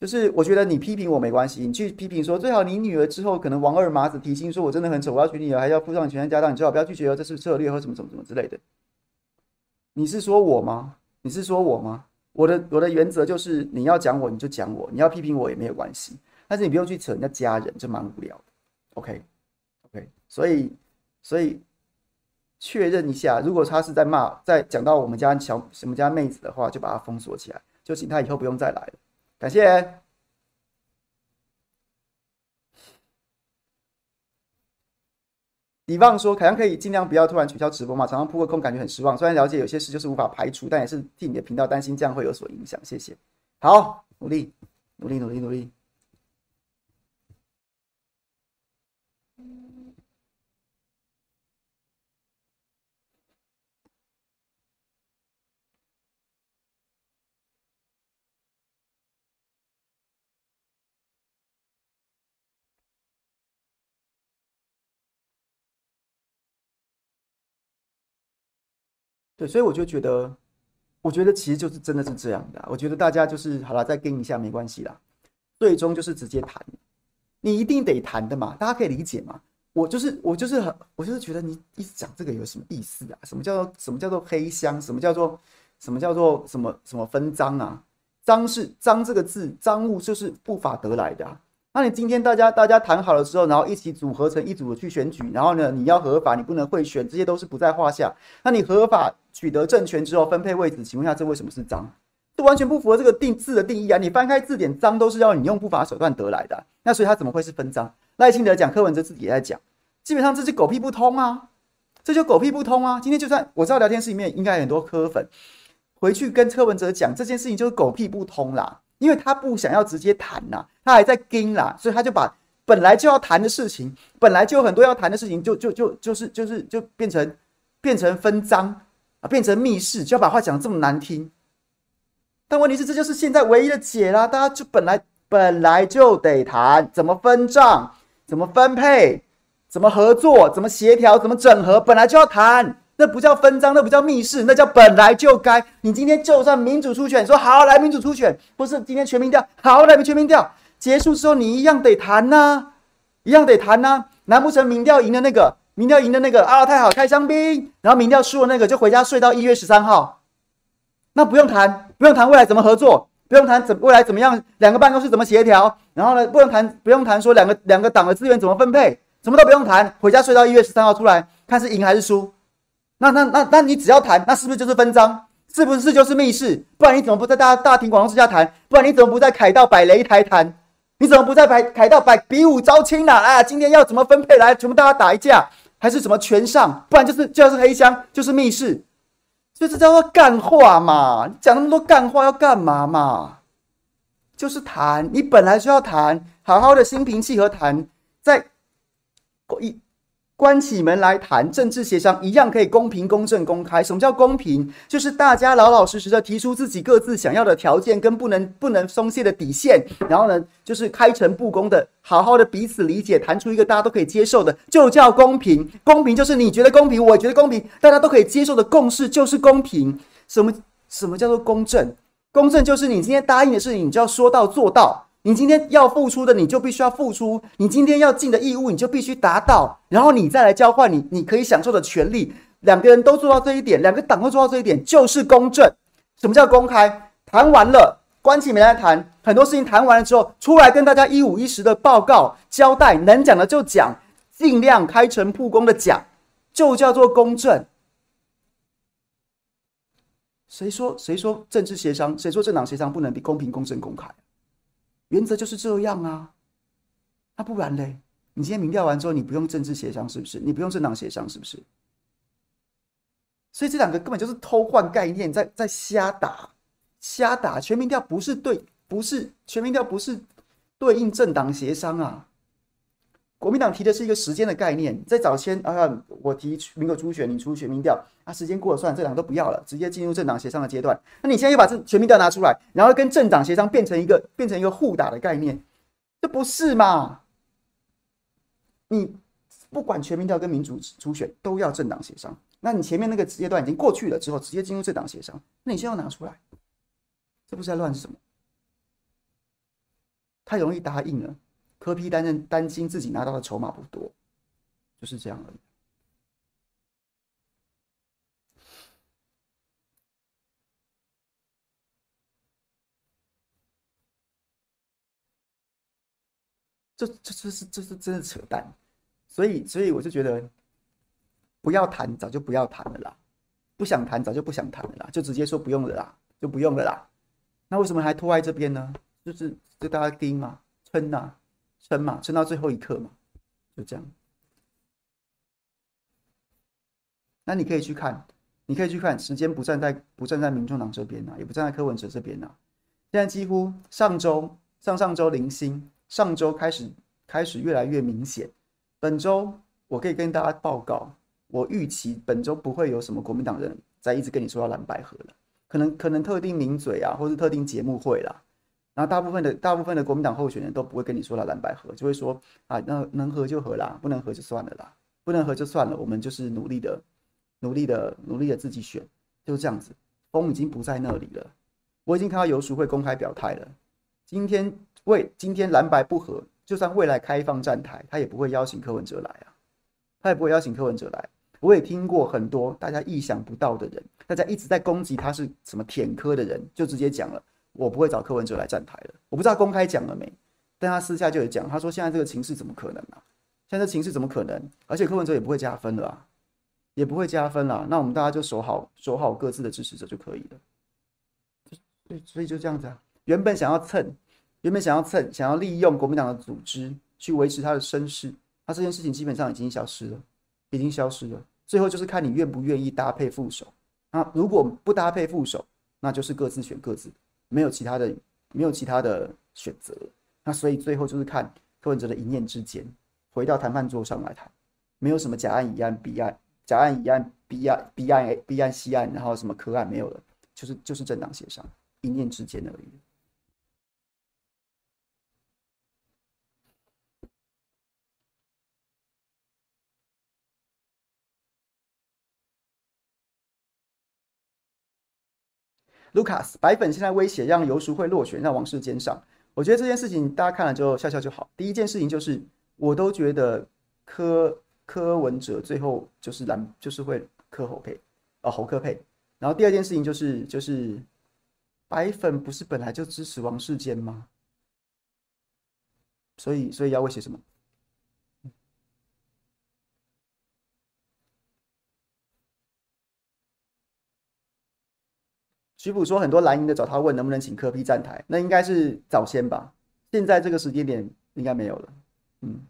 就是我觉得你批评我没关系，你去批评说最好你女儿之后可能王二麻子提亲说我真的很丑，我要娶你女儿还要付上全家当，你最好不要拒绝哦，这是策略或什么什么什么之类的。你是说我吗？你是说我吗？我的我的原则就是你要讲我你就讲我，你要批评我也没有关系，但是你不用去扯人家家人，这蛮无聊的。OK OK，所以所以确认一下，如果他是在骂在讲到我们家小什么家妹子的话，就把他封锁起来，就请他以后不用再来了。感谢。李旺说：“凯阳可以尽量不要突然取消直播嘛？常常扑个空，感觉很失望。虽然了解有些事就是无法排除，但也是替你的频道担心，这样会有所影响。谢谢。好，努力，努力，努力，努力。”对，所以我就觉得，我觉得其实就是真的是这样的。我觉得大家就是好了，再跟一下没关系啦。最终就是直接谈，你一定得谈的嘛，大家可以理解嘛。我就是我就是很，我就是觉得你一直讲这个有什么意思啊？什么叫做什么叫做黑箱？什么叫做什么叫做什么什么分赃啊？赃是赃这个字，赃物就是不法得来的啊。那你今天大家大家谈好了之后，然后一起组合成一组的去选举，然后呢，你要合法，你不能贿选，这些都是不在话下。那你合法取得政权之后分配位置，请问下，这为什么是赃？这完全不符合这个定字的定义啊！你翻开字典，赃都是要你用不法手段得来的，那所以它怎么会是分赃？赖清德讲，柯文哲自己也在讲，基本上这是狗屁不通啊！这就狗屁不通啊！今天就算我知道聊天室里面应该很多柯粉，回去跟柯文哲讲这件事情就是狗屁不通啦。因为他不想要直接谈呐，他还在跟啦，所以他就把本来就要谈的事情，本来就有很多要谈的事情，就就就就是就是就变成变成分赃啊，变成密室，就要把话讲得这么难听。但问题是，这就是现在唯一的解啦，大家就本来本来就得谈怎么分账，怎么分配，怎么合作，怎么协调，怎么整合，本来就要谈。那不叫分赃，那不叫密室，那叫本来就该。你今天就算民主初选，说好来民主初选，不是今天全民调，好来全民调结束之后，你一样得谈呐、一样得谈呐、难不成民调赢的那个，民调赢的那个啊，太好开香槟，然后民调输的那个就回家睡到一月十三号？那不用谈，不用谈未来怎么合作，不用谈怎未来怎么样，两个办公室怎么协调，然后呢，不用谈，不用谈说两个两个党的资源怎么分配，什么都不用谈，回家睡到一月十三号出来看是赢还是输。那那那那你只要谈，那是不是就是分赃？是不是就是密室？不然你怎么不在大大庭广众之下谈？不然你怎么不在凯道摆擂台谈？你怎么不在摆凯道摆比武招亲呢？啊，今天要怎么分配来？全部大家打一架，还是什么全上？不然就是就是黑箱，就是密室。所以这叫做干话嘛？你讲那么多干话要干嘛嘛？就是谈，你本来就要谈，好好的心平气和谈，在一。关起门来谈政治协商，一样可以公平、公正、公开。什么叫公平？就是大家老老实实的提出自己各自想要的条件跟不能不能松懈的底线，然后呢，就是开诚布公的，好好的彼此理解，谈出一个大家都可以接受的，就叫公平。公平就是你觉得公平，我觉得公平，大家都可以接受的共识就是公平。什么什么叫做公正？公正就是你今天答应的事情，你就要说到做到。你今天要付出的，你就必须要付出；你今天要尽的义务，你就必须达到，然后你再来交换你你可以享受的权利。两个人都做到这一点，两个党都做到这一点，就是公正。什么叫公开？谈完了，关起门来谈，很多事情谈完了之后，出来跟大家一五一十的报告交代，能讲的就讲，尽量开诚布公的讲，就叫做公正。谁说谁说政治协商？谁说政党协商不能比公平、公正、公开？原则就是这样啊，那不然嘞？你今天民调完之后，你不用政治协商是不是？你不用政党协商是不是？所以这两个根本就是偷换概念，在在瞎打，瞎打。全民调不是对，不是全民调不是对应政党协商啊。国民党提的是一个时间的概念，在早先啊，我提民国初选，你出全民调啊，时间过了算，这两个都不要了，直接进入政党协商的阶段。那你现在又把这全民调拿出来，然后跟政党协商变成一个变成一个互打的概念，这不是嘛？你不管全民调跟民主初选都要政党协商，那你前面那个阶段已经过去了之后，直接进入政党协商，那你现在要拿出来，这不是在乱什么？太容易答应了。柯 P 担任担心自己拿到的筹码不多，就是这样而已。这这这是这是真的扯淡，所以所以我就觉得不要谈，早就不要谈了啦。不想谈，早就不想谈了啦，就直接说不用了啦，就不用了啦。那为什么还拖在这边呢？就是就大家盯嘛，撑呐。撑嘛，撑到最后一刻嘛，就这样。那你可以去看，你可以去看，时间不站在不站在民众党这边呐，也不站在柯文哲这边呐。现在几乎上周、上上周零星，上周开始开始越来越明显。本周我可以跟大家报告，我预期本周不会有什么国民党人在一直跟你说要蓝白合了，可能可能特定名嘴啊，或是特定节目会啦。然后大部分的大部分的国民党候选人都不会跟你说了蓝白合，就会说啊，那能合就合啦，不能合就算了啦，不能合就算了，我们就是努力的、努力的、努力的自己选，就这样子。风已经不在那里了，我已经看到游淑慧公开表态了。今天为今天蓝白不合，就算未来开放站台，他也不会邀请柯文哲来啊，他也不会邀请柯文哲来。我也听过很多大家意想不到的人，大家一直在攻击他是什么舔柯的人，就直接讲了。我不会找柯文哲来站台了，我不知道公开讲了没，但他私下就有讲，他说现在这个情势怎么可能啊？现在情势怎么可能？而且柯文哲也不会加分了啊，也不会加分了。那我们大家就守好守好各自的支持者就可以了。对，所以就这样子啊。原本想要蹭，原本想要蹭，想要利用国民党的组织去维持他的声势，他这件事情基本上已经消失了，已经消失了。最后就是看你愿不愿意搭配副手。那如果不搭配副手，那就是各自选各自。没有其他的，没有其他的选择，那所以最后就是看柯文哲的一念之间，回到谈判桌上来谈，没有什么甲案乙案丙案，甲案乙案 B 案 B 案 B 案 C 案，然后什么柯案没有了，就是就是政党协商，一念之间而已。Lucas 白粉现在威胁让游淑慧落选，让王世坚上。我觉得这件事情大家看了就笑笑就好。第一件事情就是，我都觉得柯柯文哲最后就是蓝就是会柯侯配，哦侯柯配。然后第二件事情就是就是白粉不是本来就支持王世坚吗？所以所以要威胁什么？徐普说很多蓝营的找他问能不能请科批站台，那应该是早先吧。现在这个时间点应该没有了。嗯，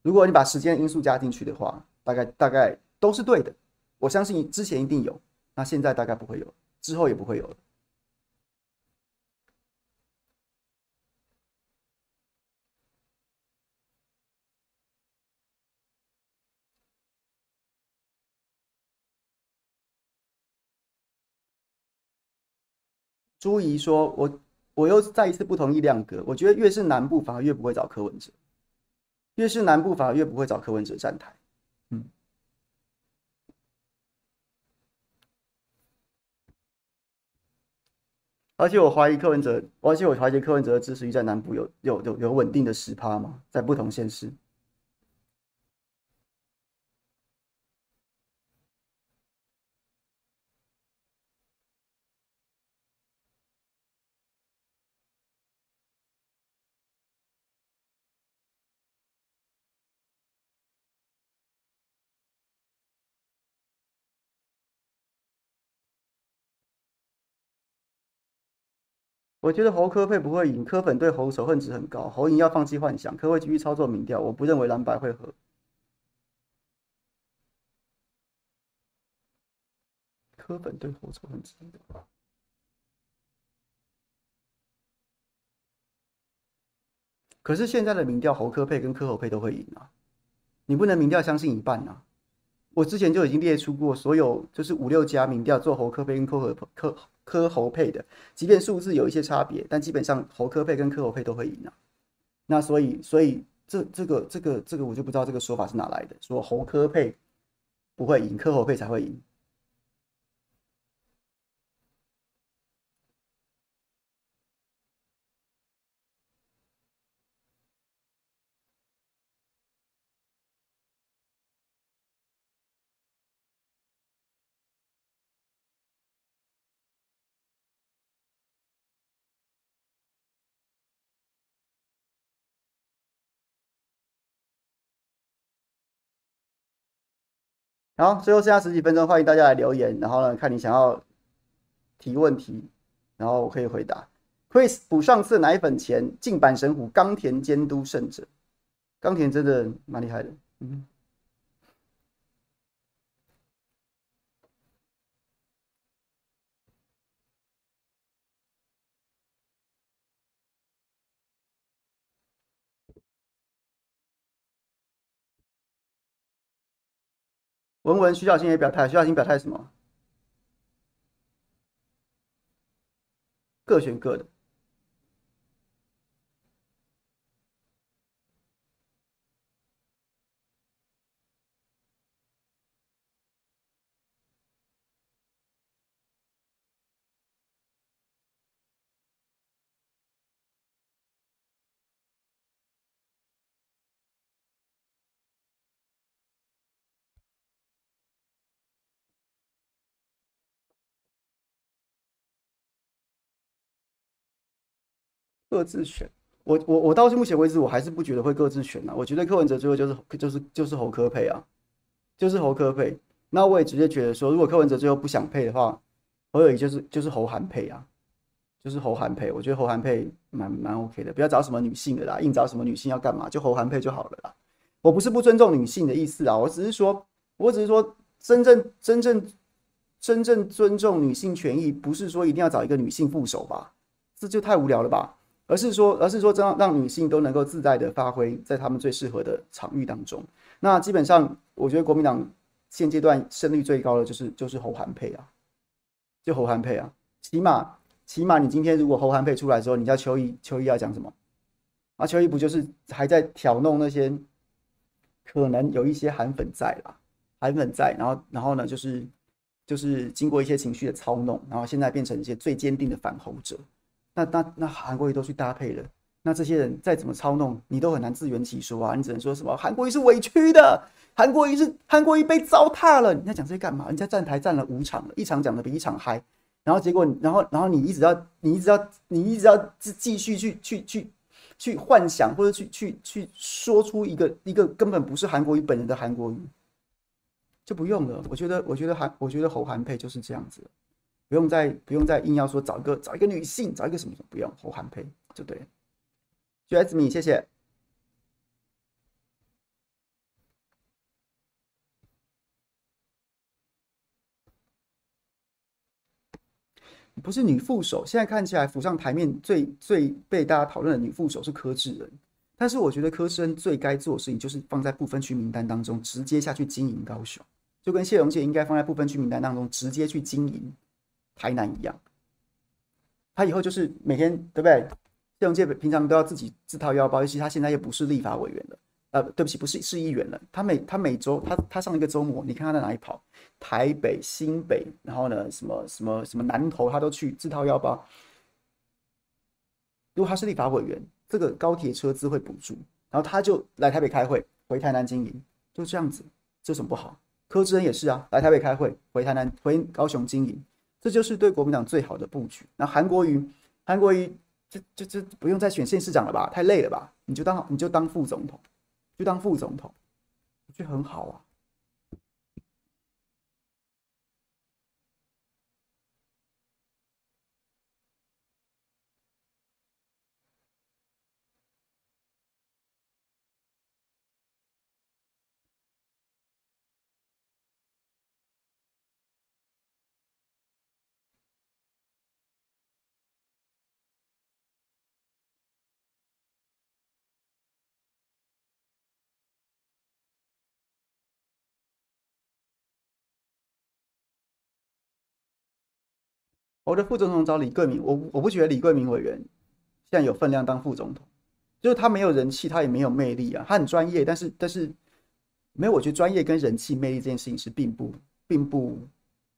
如果你把时间因素加进去的话，大概大概都是对的。我相信之前一定有，那现在大概不会有，之后也不会有了。朱怡说：“我我又再一次不同意亮哥，我觉得越是南部反而越不会找柯文哲，越是南部反而越不会找柯文哲站台。嗯，而且我怀疑柯文哲，而且我怀疑柯文哲的支持率在南部有有有有稳定的十趴吗？在不同县市。”我觉得侯科配不会赢，科粉对侯仇恨值很高，侯赢要放弃幻想，科会继续操作民调。我不认为蓝白会合，科粉对侯仇恨值高。可是现在的民调，侯科配跟科侯配都会赢啊，你不能民调相信一半、啊。我之前就已经列出过所有，就是五六家民调做侯科配跟科侯科科侯配的，即便数字有一些差别，但基本上侯科配跟科侯配都会赢啊。那所以，所以这这个这个这个我就不知道这个说法是哪来的，说侯科配不会赢，科侯配才会赢。好，最后剩下十几分钟，欢迎大家来留言。然后呢，看你想要提问题，然后我可以回答。Chris 补上次奶粉钱，进版神虎冈田监督胜者，冈田真的蛮厉害的。嗯。文文徐小新也表态，徐小新表态什么？各选各的。各自选，我我我到目前为止，我还是不觉得会各自选啊。我觉得柯文哲最后就是就是就是侯科配啊，就是侯科配。那我也直接觉得说，如果柯文哲最后不想配的话，侯友谊就是就是侯韩配啊，就是侯韩配。我觉得侯韩配蛮蛮 OK 的，不要找什么女性的啦，硬找什么女性要干嘛？就侯韩配就好了啦。我不是不尊重女性的意思啊，我只是说，我只是说，真正真正真正尊重女性权益，不是说一定要找一个女性副手吧？这就太无聊了吧？而是说，而是说，让让女性都能够自在的发挥在他们最适合的场域当中。那基本上，我觉得国民党现阶段胜率最高的就是就是侯韩配啊，就侯韩配啊。起码起码，你今天如果侯韩配出来之后，你叫邱毅，邱毅要讲什么？啊，邱毅不就是还在挑弄那些可能有一些韩粉在啦，韩粉在，然后然后呢，就是就是经过一些情绪的操弄，然后现在变成一些最坚定的反侯者。那那那韩国瑜都去搭配了，那这些人再怎么操弄，你都很难自圆其说啊！你只能说什么韩国瑜是委屈的，韩国瑜是韩国瑜被糟蹋了。你在讲这些干嘛？人家站台站了五场了，一场讲的比一场嗨，然后结果，然后然后你一直要你一直要你一直要继继续去去去去幻想或者去去去说出一个一个根本不是韩国瑜本人的韩国瑜，就不用了。我觉得我觉得韩我觉得侯韩配就是这样子。不用再不用再硬要说找一个找一个女性找一个什么什么，不用侯韩配就对了。Jasmine 谢谢。不是女副手，现在看起来浮上台面最最被大家讨论的女副手是柯志恩，但是我觉得柯志恩最该做的事情就是放在不分区名单当中直接下去经营高雄，就跟谢龙介应该放在不分区名单当中直接去经营。台南一样，他以后就是每天对不对？谢龙介平常都要自己自掏腰包，尤其他现在又不是立法委员了，呃，对不起，不是市议员了。他每他每周他他上一个周末，你看他在哪里跑？台北、新北，然后呢，什么什么什么南投，他都去自掏腰包。如果他是立法委员，这个高铁车资会补助，然后他就来台北开会，回台南经营，就这样子，这有什么不好？柯志恩也是啊，来台北开会，回台南回高雄经营。这就是对国民党最好的布局。那韩国瑜，韩国瑜，这这这不用再选县市长了吧？太累了吧？你就当你就当副总统，就当副总统，我觉得很好啊。我的副总统找李桂明，我我不觉得李桂明委员现在有分量当副总统，就是他没有人气，他也没有魅力啊。他很专业，但是但是没有，我觉得专业跟人气、魅力这件事情是并不并不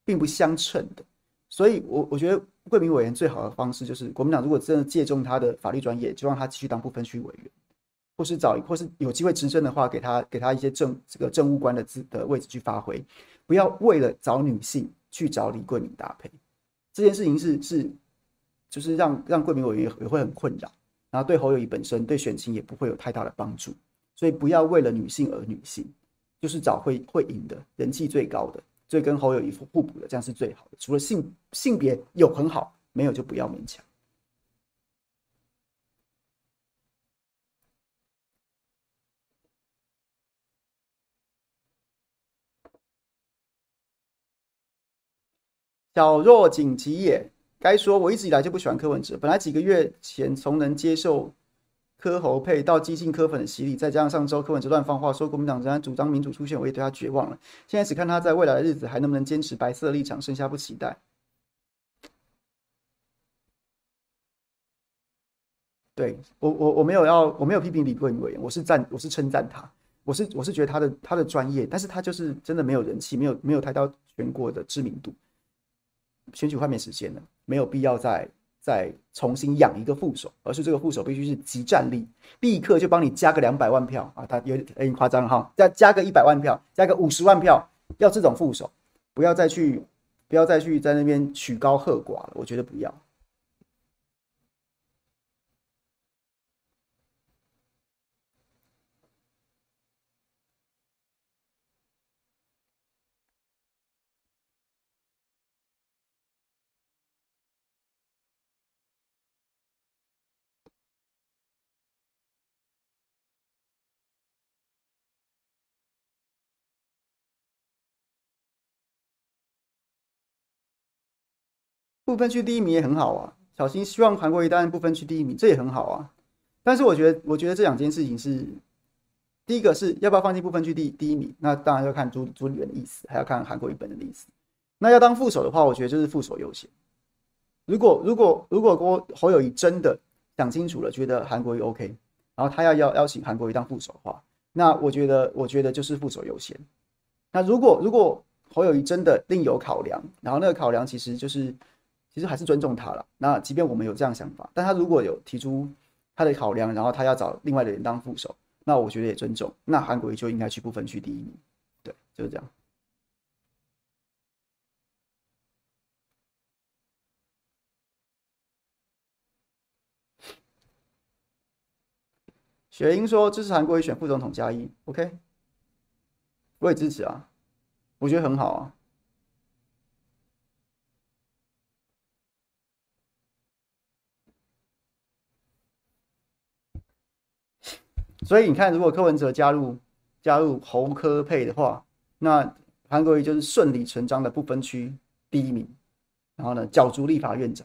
并不相称的。所以我，我觉得贵明委员最好的方式就是，国民党如果真的借重他的法律专业，就让他继续当不分区委员，或是找，或是有机会执政的话，给他给他一些政这个政务官的资的位置去发挥，不要为了找女性去找李桂明搭配。这件事情是是，就是让让贵明委也也会很困扰，然后对侯友谊本身对选情也不会有太大的帮助。所以，不要为了女性而女性，就是找会会赢的人气最高的。最跟侯友谊互补的，这样是最好的。除了性性别有很好，没有就不要勉强。小若锦吉也，该说我一直以来就不喜欢柯文哲。本来几个月前从能接受。柯侯配到激进柯粉的洗礼，再加上上周柯文哲乱放话说国民党仍然主张民主出现，我也对他绝望了。现在只看他在未来的日子还能不能坚持白色立场，剩下不期待。对我我我没有要我没有批评李贵明委员，我是赞我是称赞他，我是我是觉得他的他的专业，但是他就是真的没有人气，没有没有抬到全国的知名度。选举快没时间了，没有必要再。再重新养一个副手，而是这个副手必须是即战力，立刻就帮你加个两百万票啊！他有点有点夸张哈，再加个一百万票，加个五十万票，要这种副手，不要再去，不要再去在那边曲高和寡了，我觉得不要。不分区第一名也很好啊，小新希望韩国瑜担任不分区第一名，这也很好啊。但是我觉得，我觉得这两件事情是，第一个是要不要放进不分区第第一名，那当然要看朱朱立伦的意思，还要看韩国瑜本人的意思。那要当副手的话，我觉得就是副手优先。如果如果如果郭侯友谊真的想清楚了，觉得韩国瑜 OK，然后他要邀邀请韩国瑜当副手的话，那我觉得我觉得就是副手优先。那如果如果侯友谊真的另有考量，然后那个考量其实就是。其实还是尊重他了。那即便我们有这样想法，但他如果有提出他的考量，然后他要找另外的人当副手，那我觉得也尊重。那韩国瑜就应该去不分区第一名。对，就是这样。雪英说支持韩国瑜选副总统加一，OK，我也支持啊，我觉得很好啊。所以你看，如果柯文哲加入加入侯科配的话，那韩国瑜就是顺理成章的不分区第一名，然后呢，角逐立法院长，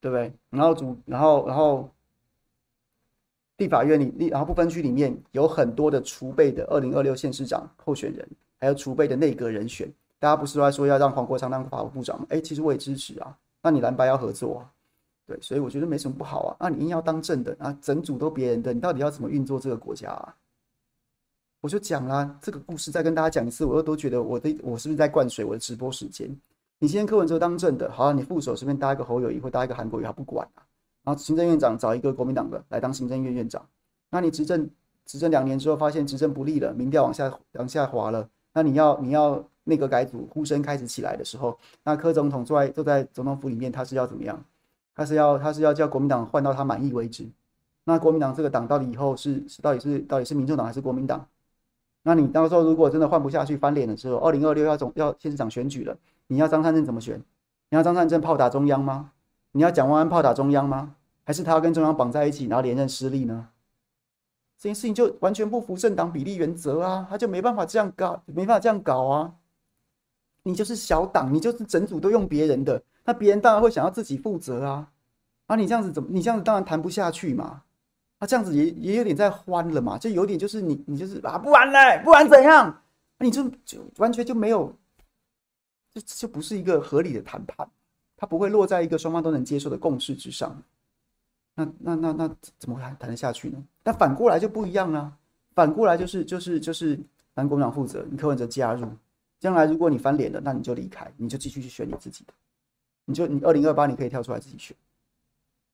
对不对？然后主，然后然后立法院里，然后不分区里面有很多的储备的二零二六县市长候选人，还有储备的内阁人选，大家不是都在说要让黄国昌当法务部长吗？哎，其实我也支持啊，那你蓝白要合作啊。对，所以我觉得没什么不好啊。那你硬要当正的啊，整组都别人的，你到底要怎么运作这个国家啊？我就讲啦，这个故事再跟大家讲一次，我又都觉得我的我是不是在灌水我的直播时间？你今天柯文哲当正的，好啊，你副手随便搭一个侯友宜或搭一个韩国瑜，他不管啊。然后行政院长找一个国民党的来当行政院院长，那你执政执政两年之后，发现执政不利了，民调往下往下滑了，那你要你要内阁改组呼声开始起来的时候，那柯总统坐在坐在总统府里面，他是要怎么样？他是要，他是要叫国民党换到他满意为止。那国民党这个党到底以后是是到底是到底是民众党还是国民党？那你到时候如果真的换不下去翻脸的时候，二零二六要总要县市长选举了，你要张善政怎么选？你要张善政炮打中央吗？你要蒋万安炮打中央吗？还是他跟中央绑在一起，然后连任失利呢？这件事情就完全不符政党比例原则啊，他就没办法这样搞，没办法这样搞啊。你就是小党，你就是整组都用别人的。那别人当然会想要自己负责啊，啊，你这样子怎么？你这样子当然谈不下去嘛，啊，这样子也也有点在欢了嘛，就有点就是你你就是啊，不玩了，不玩怎样？啊，你就就完全就没有，这就不是一个合理的谈判，它不会落在一个双方都能接受的共识之上。那那那那怎么谈谈得下去呢？但反过来就不一样了。反过来就是就是就是，让国民党负责，你柯文哲加入，将来如果你翻脸了，那你就离开，你就继续去选你自己的，你就你二零二八你可以跳出来自己选，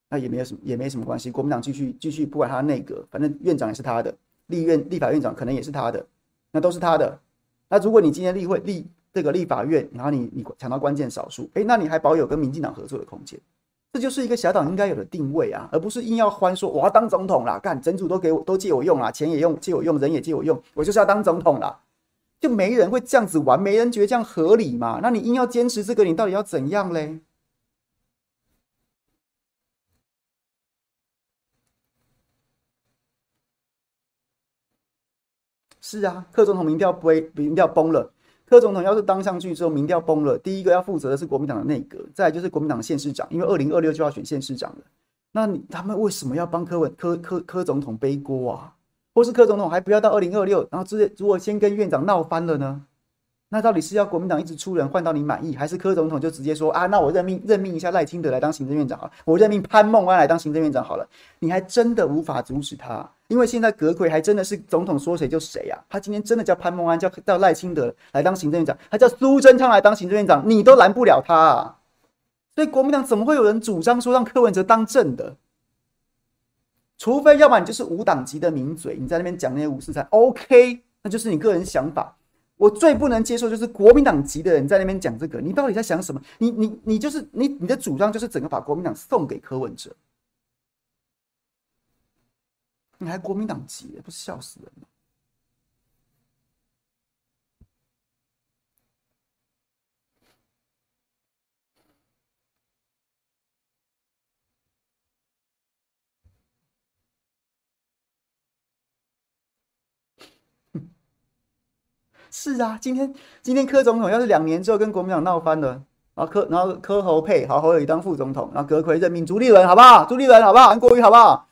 那也没有什么也没什么关系。国民党继续继续，不管他内阁，反正院长也是他的，立院立法院长可能也是他的，那都是他的。那如果你今天立会立这个立法院，然后你你抢到关键少数，诶，那你还保有跟民进党合作的空间。这就是一个小党应该有的定位啊，而不是硬要欢说我要当总统啦，干整组都给我都借我用啦，钱也用借我用，人也借我用，我就是要当总统啦，就没人会这样子玩，没人觉得这样合理嘛？那你硬要坚持这个，你到底要怎样嘞？是啊，柯总统民调不会民调崩了。柯总统要是当上去之后，民调崩了，第一个要负责的是国民党的内阁，再就是国民党的县市长，因为二零二六就要选县市长了。那你他们为什么要帮柯文柯柯柯总统背锅啊？或是柯总统还不要到二零二六，然后直接如果先跟院长闹翻了呢？那到底是要国民党一直出人换到你满意，还是柯总统就直接说啊，那我任命任命一下赖清德来当行政院长好了，我任命潘孟安来当行政院长好了，你还真的无法阻止他，因为现在阁揆还真的是总统说谁就谁啊，他今天真的叫潘孟安，叫叫赖清德来当行政院长，他叫苏贞昌来当行政院长，你都拦不了他啊，所以国民党怎么会有人主张说让柯文哲当正的？除非要么你就是无党籍的名嘴，你在那边讲那些五四三，OK，那就是你个人想法。我最不能接受就是国民党籍的人在那边讲这个，你到底在想什么？你你你就是你你的主张就是整个把国民党送给柯文哲，你还国民党籍，不是笑死人吗？是啊，今天今天柯总统要是两年之后跟国民党闹翻了，然后柯然后柯侯配好侯友宜当副总统，然后阁揆任命朱立伦，好不好？朱立伦好不好？韩国瑜好不好？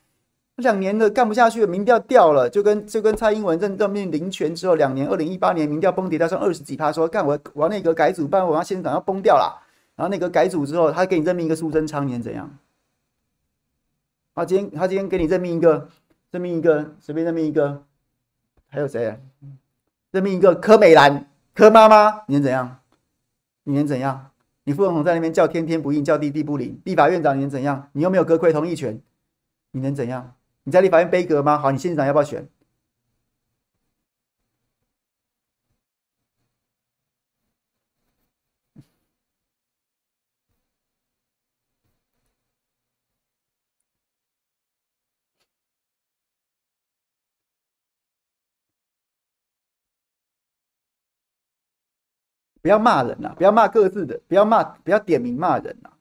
两年的干不下去了，民调掉了，就跟就跟蔡英文任任命林全之后，两年二零一八年民调崩跌到剩二十几趴，说干我我要内阁改组，不然我要县长要崩掉了。然后内阁改组之后，他给你任命一个苏贞昌，你怎样？他今天他今天给你任命一个任命一个随便任命一个，还有谁？任命一个柯美兰，柯妈妈，你能怎样？你能怎样？你副总统在那边叫天天不应，叫地地不灵。立法院长你能怎样？你又没有阁揆同意权，你能怎样？你在立法院背阁吗？好，你县长要不要选？不要骂人呐、啊！不要骂各自的，不要骂，不要点名骂人呐、啊！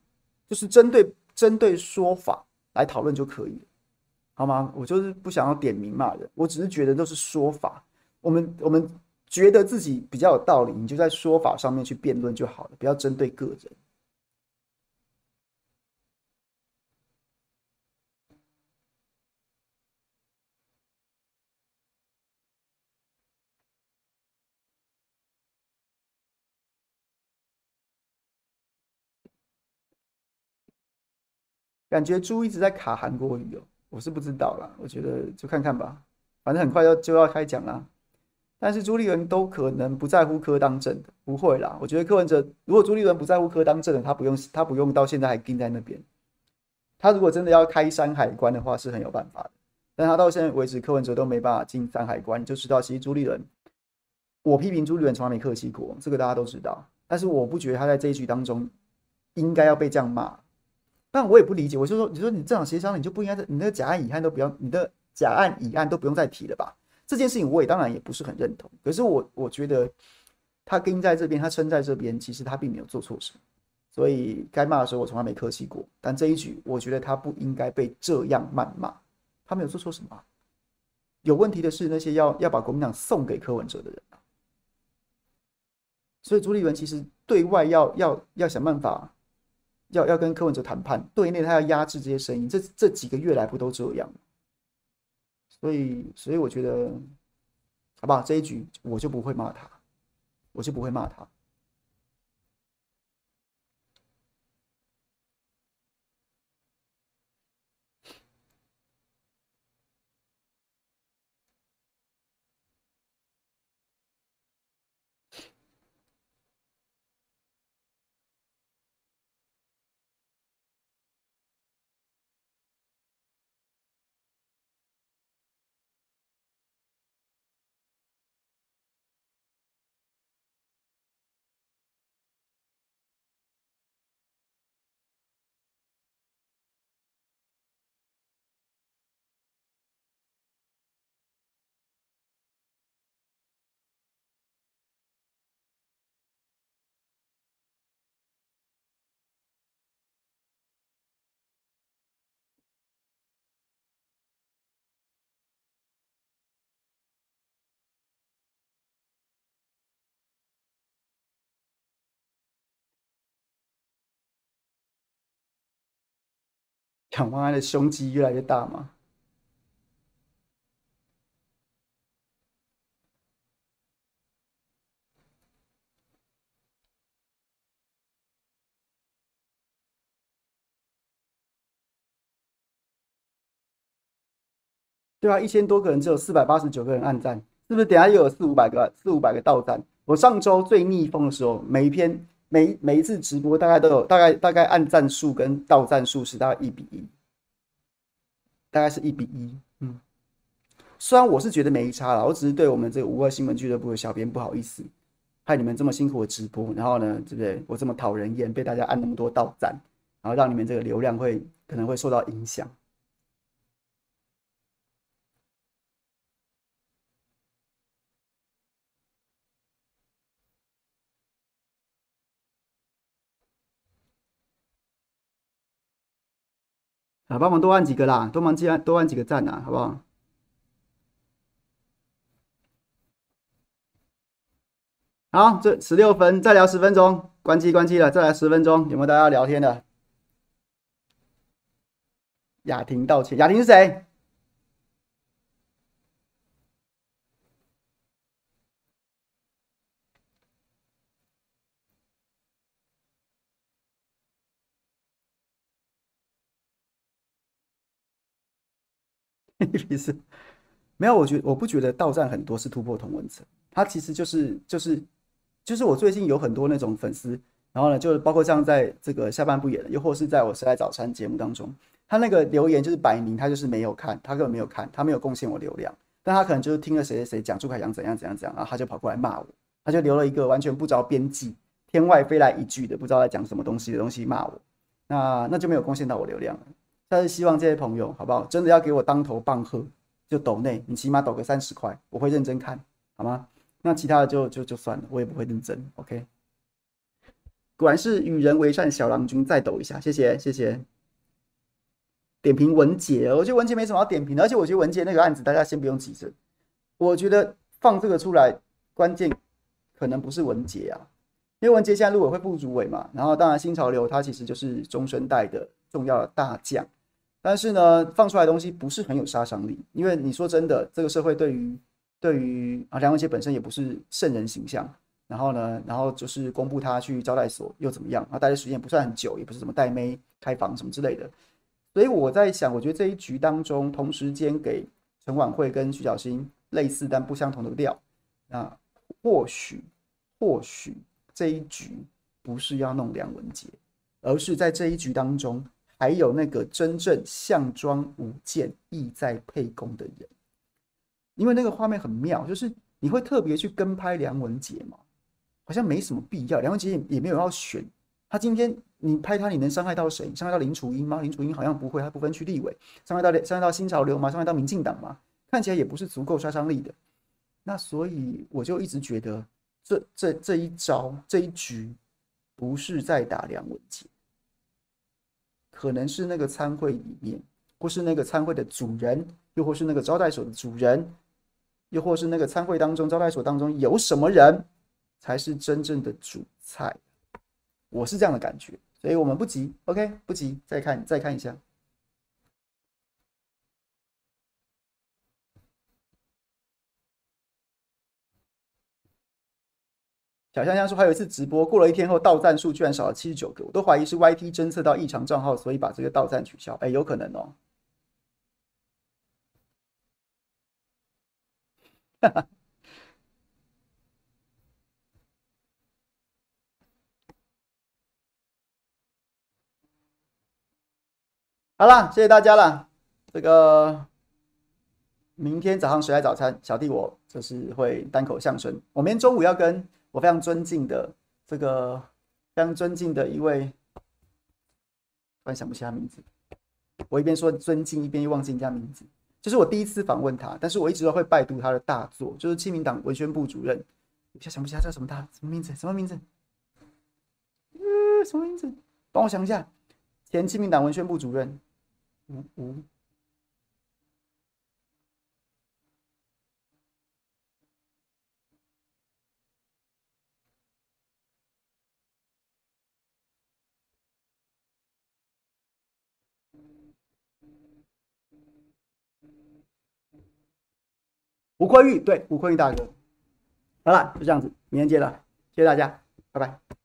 就是针对针对说法来讨论就可以了，好吗？我就是不想要点名骂人，我只是觉得都是说法。我们我们觉得自己比较有道理，你就在说法上面去辩论就好了，不要针对个人。感觉猪一直在卡韩国瑜哦，我是不知道啦，我觉得就看看吧，反正很快要就要开讲啦。但是朱立伦都可能不在乎柯当正的，不会啦。我觉得柯文哲如果朱立伦不在乎柯当正的，他不用他不用到现在还盯在那边。他如果真的要开山海关的话，是很有办法的。但他到现在为止，柯文哲都没办法进山海关，就知道其实朱立伦，我批评朱立伦从来没客气过，这个大家都知道。但是我不觉得他在这一局当中应该要被这样骂。但我也不理解，我就说，你说你这场协商，你就不应该在你那个假案乙案都不要，你的假案乙案都不用再提了吧？这件事情我也当然也不是很认同。可是我我觉得他跟在这边，他撑在这边，其实他并没有做错什么。所以该骂的时候，我从来没客气过。但这一局，我觉得他不应该被这样谩骂。他没有做错什么。有问题的是那些要要把国民党送给柯文哲的人。所以朱立伦其实对外要要要想办法。要要跟柯文哲谈判，队内他要压制这些声音，这这几个月来不都这样？所以，所以我觉得，好吧，这一局我就不会骂他，我就不会骂他。仰望他的胸肌越来越大吗？对啊，一千多个人只有四百八十九个人按赞，是不是？等下又有四五百个、四五百个倒赞。我上周最逆风的时候，每一篇、每每一次直播，大概都有大概大概按赞数跟到赞数是大概一比一，大概是一比一。嗯，虽然我是觉得没差了，我只是对我们这个五二新闻俱乐部的小编不好意思，害你们这么辛苦的直播，然后呢，对不对？我这么讨人厌，被大家按那么多到赞，然后让你们这个流量会可能会受到影响。啊，帮忙多按几个啦，多忙记按多按几个赞呐，好不好？好，这十六分，再聊十分钟，关机关机了，再来十分钟，有没有大家要聊天的？雅婷道歉，雅婷是谁？意思？没有，我觉我不觉得到站很多是突破同文层，他其实就是就是就是我最近有很多那种粉丝，然后呢，就是包括像在这个下半部演的，又或是在我时代早餐节目当中，他那个留言就是摆明他就是没有看，他根本没有看，他没有贡献我流量，但他可能就是听了谁谁谁讲朱凯翔怎样怎样怎样，然后他就跑过来骂我，他就留了一个完全不着边际、天外飞来一句的不知道在讲什么东西的东西骂我，那那就没有贡献到我流量了。但是希望这些朋友好不好？真的要给我当头棒喝，就抖内，你起码抖个三十块，我会认真看，好吗？那其他的就就就算了，我也不会认真。OK，果然是与人为善小郎君，再抖一下，谢谢谢谢。点评文杰，我觉得文杰没什么好点评的，而且我觉得文杰那个案子，大家先不用急着。我觉得放这个出来，关键可能不是文杰啊，因为文杰现在陆委会副主委嘛，然后当然新潮流他其实就是中生代的重要的大将。但是呢，放出来的东西不是很有杀伤力，因为你说真的，这个社会对于对于啊梁文杰本身也不是圣人形象，然后呢，然后就是公布他去招待所又怎么样？啊，待的时间不算很久，也不是什么带妹开房什么之类的，所以我在想，我觉得这一局当中，同时间给陈婉慧跟徐小新类似但不相同的料，那或许或许这一局不是要弄梁文杰，而是在这一局当中。还有那个真正项庄舞剑、意在沛公的人，因为那个画面很妙，就是你会特别去跟拍梁文杰嘛，好像没什么必要。梁文杰也也没有要选他，今天你拍他，你能伤害到谁？伤害到林楚茵吗？林楚茵好像不会，他不分区立委，伤害到伤害到新潮流吗？伤害到民进党吗？看起来也不是足够杀伤力的。那所以我就一直觉得，这这这一招这一局不是在打梁文杰。可能是那个餐会里面，或是那个餐会的主人，又或是那个招待所的主人，又或是那个餐会当中招待所当中有什么人，才是真正的主菜。我是这样的感觉，所以我们不急，OK，不急，再看再看一下。小香香说，还有一次直播，过了一天后，到赞数居然少了七十九个，我都怀疑是 YT 侦测到异常账号，所以把这个到赞取消。哎，有可能哦。好了，谢谢大家了。这个明天早上谁来早餐？小弟我就是会单口相声。我明天中午要跟。我非常尊敬的这个，非常尊敬的一位，突然想不起他名字。我一边说尊敬，一边又忘记人家名字。这、是我第一次访问他，但是我一直都会拜读他的大作，就是亲民党文宣部主任。一下想不起他叫什么大什么名字？什么名字？呃，什么名字？帮我想一下，前亲民党文宣部主任，吴吴。吴坤玉，对，吴坤玉大哥。好了，就这样子，明天见了，谢谢大家，拜拜。